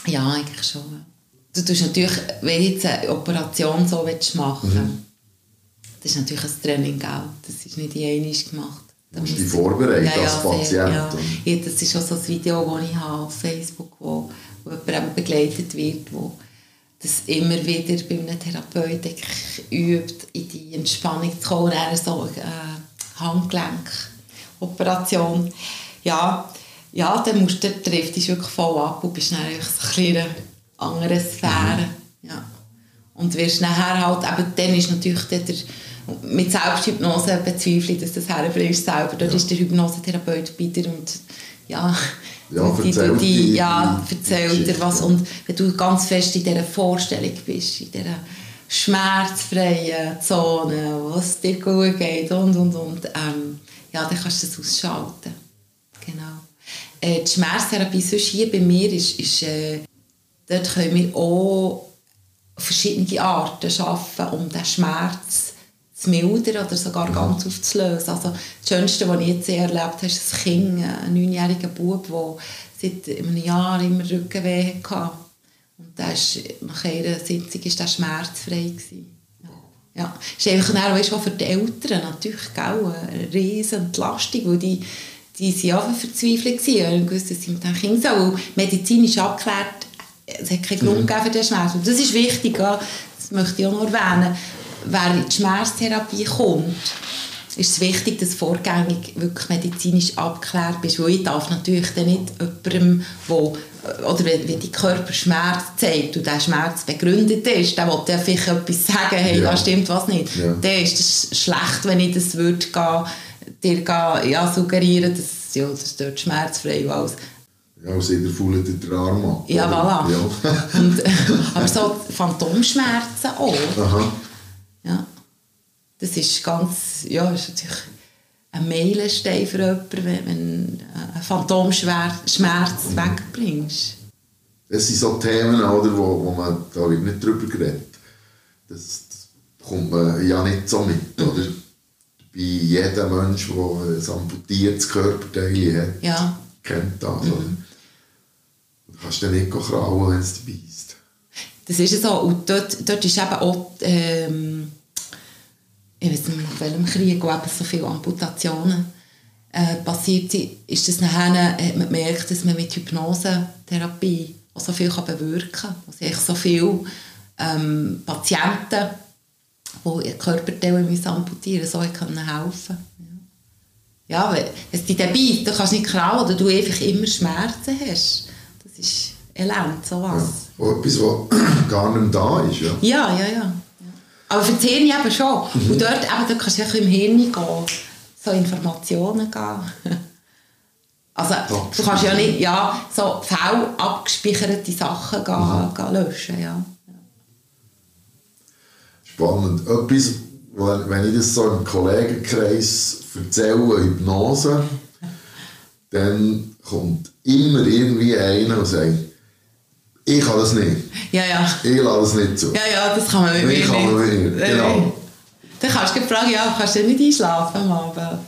Ja, eigentlich schon. Du tust natürlich, wenn du jetzt eine Operation so willst machen das ist natürlich ein Training, gell? das ist nicht in einmal gemacht. Da musst dich vorbereiten als sehr, Patient, Ja. oder? Ja, das ist auch so ein Video, das ich habe auf Facebook wo, wo jemand begleitet wird, wo das immer wieder bei einem Therapeuten übt, in die Entspannung zu kommen. Dann so äh, Handgelenkoperation. Ja, ja, dann musst du, trifft dich wirklich voll ab und bist dann so in einer anderen Sphäre. Ja. Und wirst nachher halt, eben, dann ist natürlich der, mit Selbsthypnose bezweifle ich, dass das herbringst selber. Dort ja. ist der Hypnosetherapeut bei dir und ja, ja, die, die, die, ja, erzählt dir was. Und wenn du ganz fest in dieser Vorstellung bist, in dieser schmerzfreien Zone, wo es dir gut geht und, und, und, ähm, ja, dann kannst du das ausschalten. Genau. Äh, die Schmerztherapie sonst hier bei mir ist, ist äh, dort können wir auch verschiedene Arten schaffen, um den Schmerz zu mildern oder sogar ganz aufzulösen. Also das Schönste, was ich jetzt erlebt habe, ist ein Kind, ein neunjähriger Bub, der seit einem Jahr immer Rückenweh hatte. Und der ist, nach einer Sitzung war der schmerzfrei. Gewesen. Ja. Das ist einfach dann, weißt, für die Eltern natürlich gell, eine riesige Entlastung, weil die, die sind einfach verzweifelt waren. Und wussten, dass sie mit dem Kind so medizinisch abgeklärt es hat keine Grund mhm. für den Schmerz. Und das ist wichtig, das möchte ich auch noch erwähnen. Wer in die Schmerztherapie kommt, ist es wichtig, dass vorgängig wirklich medizinisch abgeklärt bist. Weil ich darf natürlich dann nicht jemandem, wo oder wenn, wenn die Körper Schmerz zeigt und der Schmerz begründet ist, dann will der vielleicht etwas sagen, hey, ja. da stimmt was nicht. Ja. Dann ist es schlecht, wenn ich das würde gehen, dir gehen, ja, suggerieren, dass ja, das dort schmerzfrei und alles. Ja, aus jeder Fulle der Arm ab. Ja, voilà. Ja. Und, äh, aber so Phantomschmerzen auch. Aha. Ja. Das ist ganz, ja, ist natürlich ein Meilenstein für jemanden, wenn du einen Phantomschmerz mhm. wegbringst. Das sind so Themen, oder, wo, wo man da nicht drüber geredet. Das, das bekommt man ja nicht so mit, oder? Bei jedem Mensch, der ein amputiertes Körperteil hat, ja. kennt das, mhm. oder? Du kannst dann nicht krauen, wenn es dich beißt. Das ist so. Und dort, dort ist eben auch, ähm, ich weiß nicht, nach welchem Krieg, wo eben so viele Amputationen äh, passiert sind, ist das nachher, hat man gemerkt, dass man mit Hypnosetherapie auch so viel kann bewirken kann. Also so viele ähm, Patienten, die ihr Körperteile amputieren müssen, so können helfen Ja, wenn es dich beißt, dann kannst du nicht krauen oder du einfach immer Schmerzen hast das ist elend, sowas. Ja. Etwas, was gar nicht da ist, ja? Ja, ja, ja. Aber für die Hirn eben schon. Mhm. Und dort, eben, dort kannst du ja im Hirn gehen, so Informationen gehen. Also, du kannst ja nicht ja, so faul abgespeicherte Sachen gehen, mhm. gehen löschen. Ja. Spannend. Etwas, wenn ich das so im Kollegenkreis erzähle, Hypnose, dann kommt immer irgendwie einer und sagt, ich kann das nicht. Ja, ja. Ich lasse das nicht zu. Ja, ja, das kann man mit mir nicht. Kann man mit mir. Genau. Dann kannst du fragen, ja, kannst du nicht einschlafen am Abend?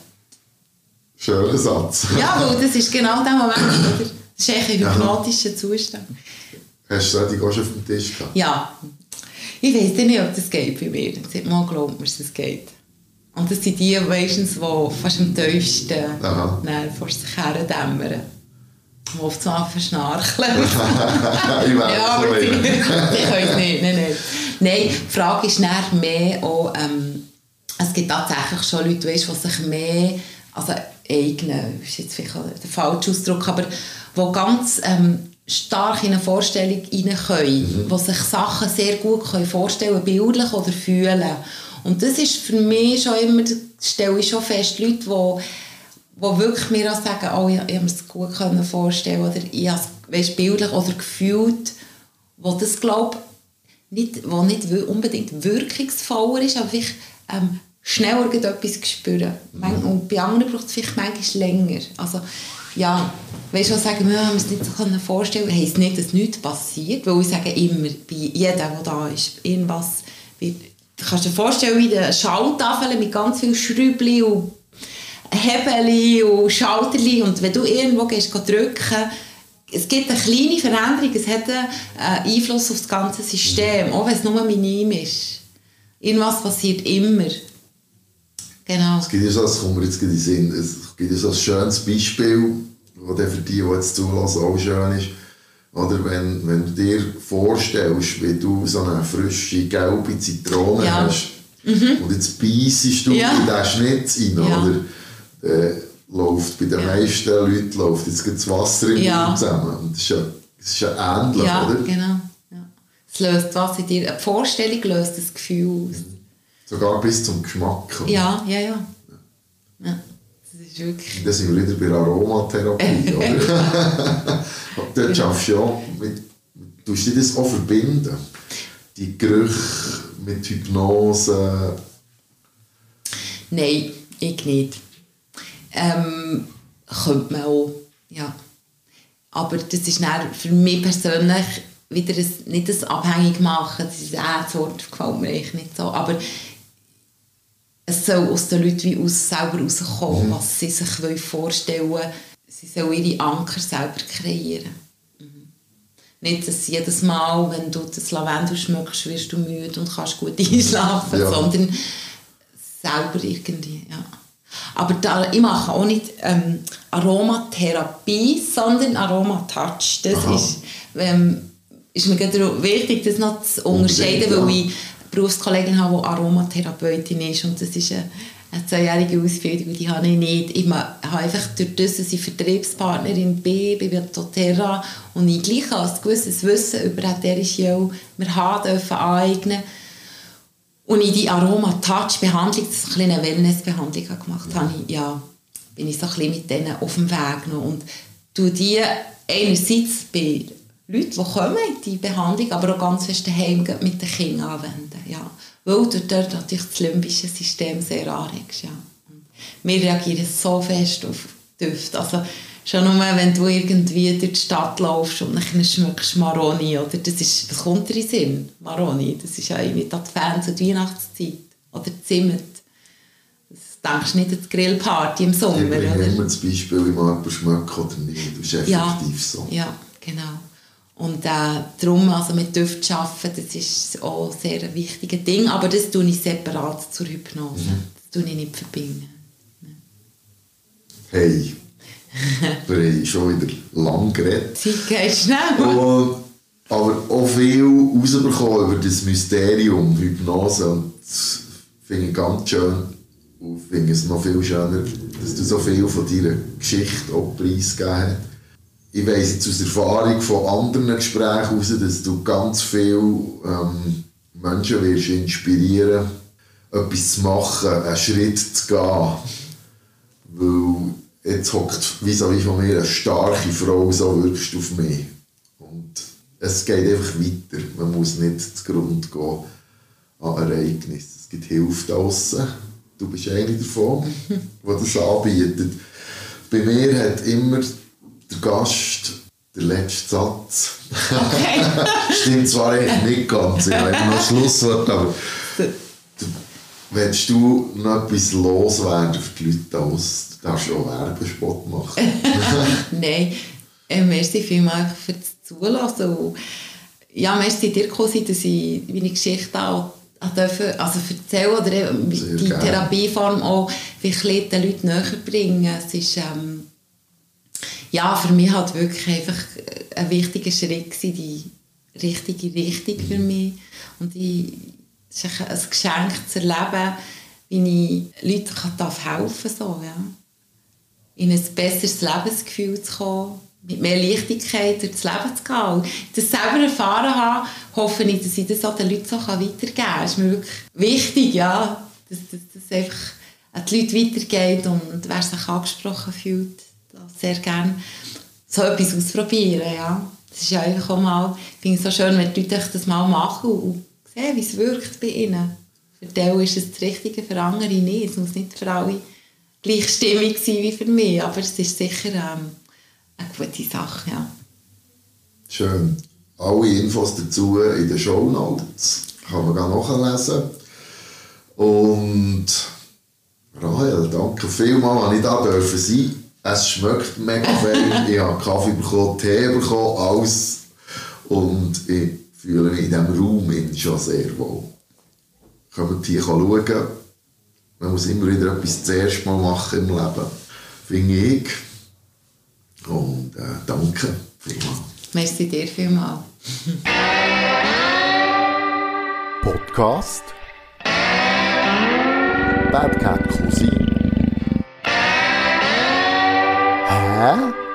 Schöner Satz. ja, weil das ist genau der Moment, oder? Das ist echt ein hypnotischer Zustand. Hast du das auch schon auf dem Tisch gehabt? Ja. Ich weiß nicht, ob das geht bei mir. Seit mal glaubt mir, dass es geht. Und das sind die meistens, die fast am tiefsten vor sich her dämmern. Oft so verschnarcheln. ja, aber die, die können es nicht. Nein, nein. nein, die Frage ist mehr auch, ähm, es gibt tatsächlich schon Leute, weißt, die sich mehr, also eignen, ist jetzt vielleicht der falsche Ausdruck, aber die ganz ähm, stark in eine Vorstellung rein können, mhm. die sich Sachen sehr gut können vorstellen bildlich oder fühlen und das ist für mich schon immer, stelle ich schon fest, Leute, die wo wirklich mir auch sagen, oh, ich, ich habe mir das gut vorstellen oder ich habe es bildlich oder gefühlt, wo das glaube nicht, wo nicht unbedingt wirkungsvoller ist, aber vielleicht ähm, schneller etwas spüren. Mhm. Und bei anderen braucht es vielleicht manchmal länger. Also, ja, weißt du, sagen, wir haben es nicht so vorstellen heisst nicht, dass nichts passiert, weil ich sage immer, bei jedem, der da ist, irgendwas Du kannst dir vorstellen, wie eine Schalltafel mit ganz vielen Schrübli und Hebeli und Schalterli und wenn du irgendwo gehst, drücken es gibt eine kleine Veränderung, es hat einen Einfluss auf das ganze System, auch wenn es nur minim ist. Irgendwas passiert immer. Genau. Es gibt ja so, das kommt mir jetzt in den Sinn, es gibt ja so ein schönes Beispiel, das für die, die jetzt zulassen, auch schön ist. Oder wenn, wenn du dir vorstellst, wie du so eine frische, gelbe Zitrone ja. hast mhm. und jetzt beißest du ja. in diesen Schnitz rein, ja. oder? Dann läuft bei den meisten Leuten läuft jetzt das Wasser im ja. Mund zusammen. Und das ist ja, das ist ja ähnlich, ja, oder? genau. Ja. Es löst was in dir, eine Vorstellung löst das Gefühl aus. Sogar bis zum Geschmack. oder? Ja, ja, ja. ja. Das ist wirklich... Dann sind wir wieder bei der Aromatherapie, oder? Dort schaffst du ja mit, du das auch verbinden? Die Gerüche mit Hypnose. Nein, ich nicht. Ähm, könnte man auch, ja. Aber das ist dann für mich persönlich wieder ein, nicht das abhängig machen. Das ist das Wort gefällt mir eigentlich nicht so. Aber es soll aus den Leuten wie aus selber rauskommen, was sie sich wollen vorstellen wollen. Sie sollen ihre Anker selber kreieren. Mhm. Nicht, dass jedes Mal, wenn du das Lavendel schmeckst, wirst du müde und kannst gut einschlafen, Ja. sondern selber irgendwie, ja. Aber da, ich mache auch nicht ähm, Aromatherapie, sondern Aromatouch. Das Aha. ist, ähm, ist mir gerade wichtig, das noch zu unterscheiden, Unbedingt, weil ja. ich eine Berufskollegin habe, die Aromatherapeutin ist und das ist eine, eine zweijährige Ausbildung, die habe ich nicht. Ich habe einfach durch das, dass ich Vertriebspartnerin bin, bei doTERRA und ich gleich als gewisses Wissen über ätherische Öl mir haben dürfen aneignen und in die Aroma-Touch-Behandlung, das ist eine Wellness-Behandlung gemacht habe, ich, ja, bin ich so ein bisschen mit denen auf dem Weg noch. Und tue die einerseits bei Leuten, die kommen in die Behandlung, aber auch ganz fest daheim mit den Kindern anwenden. Ja. Weil du dort natürlich das limbische System sehr anregst. Ja. Und wir reagieren so fest auf Düfte. Also, schon nur, wenn du irgendwie durch die Stadt laufst und dann schmeckst du Maroni, oder? Das ist, was kommt dir in Sinn? Maroni, das ist ja irgendwie die Advents- und Weihnachtszeit. Oder Zimt. Das denkst du nicht an die Grillparty im Sommer, Ich oder? immer das Beispiel, man jemanden schmeckt oder nicht. Das ist effektiv Ja, so. ja, genau. Und äh, darum, also mit zu arbeiten, das ist auch sehr ein wichtiges Ding, aber das tue ich separat zur Hypnose. Mhm. Das tue ich nicht verbinden. Hey, wir haben schon wieder lang geredet. Zeit geht schnell. Und, aber auch viel rausbekommen über das Mysterium Hypnose. Und das finde ich ganz schön. Und finde es noch viel schöner, dass du so viel von deiner Geschichte auch preisgegeben hast. Ich weiss jetzt aus Erfahrung von anderen Gesprächen heraus, dass du ganz viele ähm, Menschen wirst inspirieren, etwas zu machen, einen Schritt zu gehen. Weil jetzt hockt vis-à-vis von mir eine starke Frau, so wirkst du auf mich. Und es geht einfach weiter. Man muss nicht zugrunde gehen an Ereignissen. Es gibt Hilfe draussen. Du bist eine davon, die das anbietet. Bei mir hat immer der Gast den letzten Satz. Okay. Stimmt zwar eigentlich nicht ganz, ich habe noch Schlusswort, aber du, willst du noch etwas loswerden für die Leute aus? Du darfst auch Werbespot machen. Nein, äh, merci vielmals für das Zulassen. Ja, merci dir, Cosi, dass ich meine Geschichte auch auch dürfen, also erzählen oder eben die gerne. Therapieform auch wirklich den Leuten näher bringen. Es ist ähm, ja, für mich halt wirklich einfach ein wichtiger Schritt gewesen, die richtige Richtung für mich. Und ich, es ist ein Geschenk zu erleben, wie ich Leuten kann darf helfen so, ja. In ein besseres Lebensgefühl zu kommen, mit mehr Leichtigkeit durchs Leben zu gehen. Und das selber erfahren habe, hoffe ich, dass ich das auch den Leuten so weitergeben kann. Es ist mir wirklich wichtig, ja, dass das einfach an die Leute weitergeht und wer sich angesprochen fühlt, sehr gerne so etwas ausprobieren, ja. Das ist ja auch mal, finde es so schön, wenn die Leute das mal machen und sehen, wie es wirkt bei ihnen. Für die ist es das Richtige, für andere nicht. Es muss nicht für alle gleich stimmig sein wie für mich, aber es ist sicher ähm, eine gute Sache, ja. Schön. Alle Infos dazu in den Shownotes. Kann man gerne nachlesen. Und Rahel, danke vielmals, dass ich da dürfen sein Es schmeckt mega fein. ich habe Kaffee bekommen, Tee bekommen, alles. Und ich fühle mich in diesem Raum schon sehr wohl. Kommt hier schauen. Man muss immer wieder etwas zuerst mal machen im Leben. Finde ich. Und äh, danke vielmals. Merci dir vielmals. Podcast Bad Cat Cousin. Hä?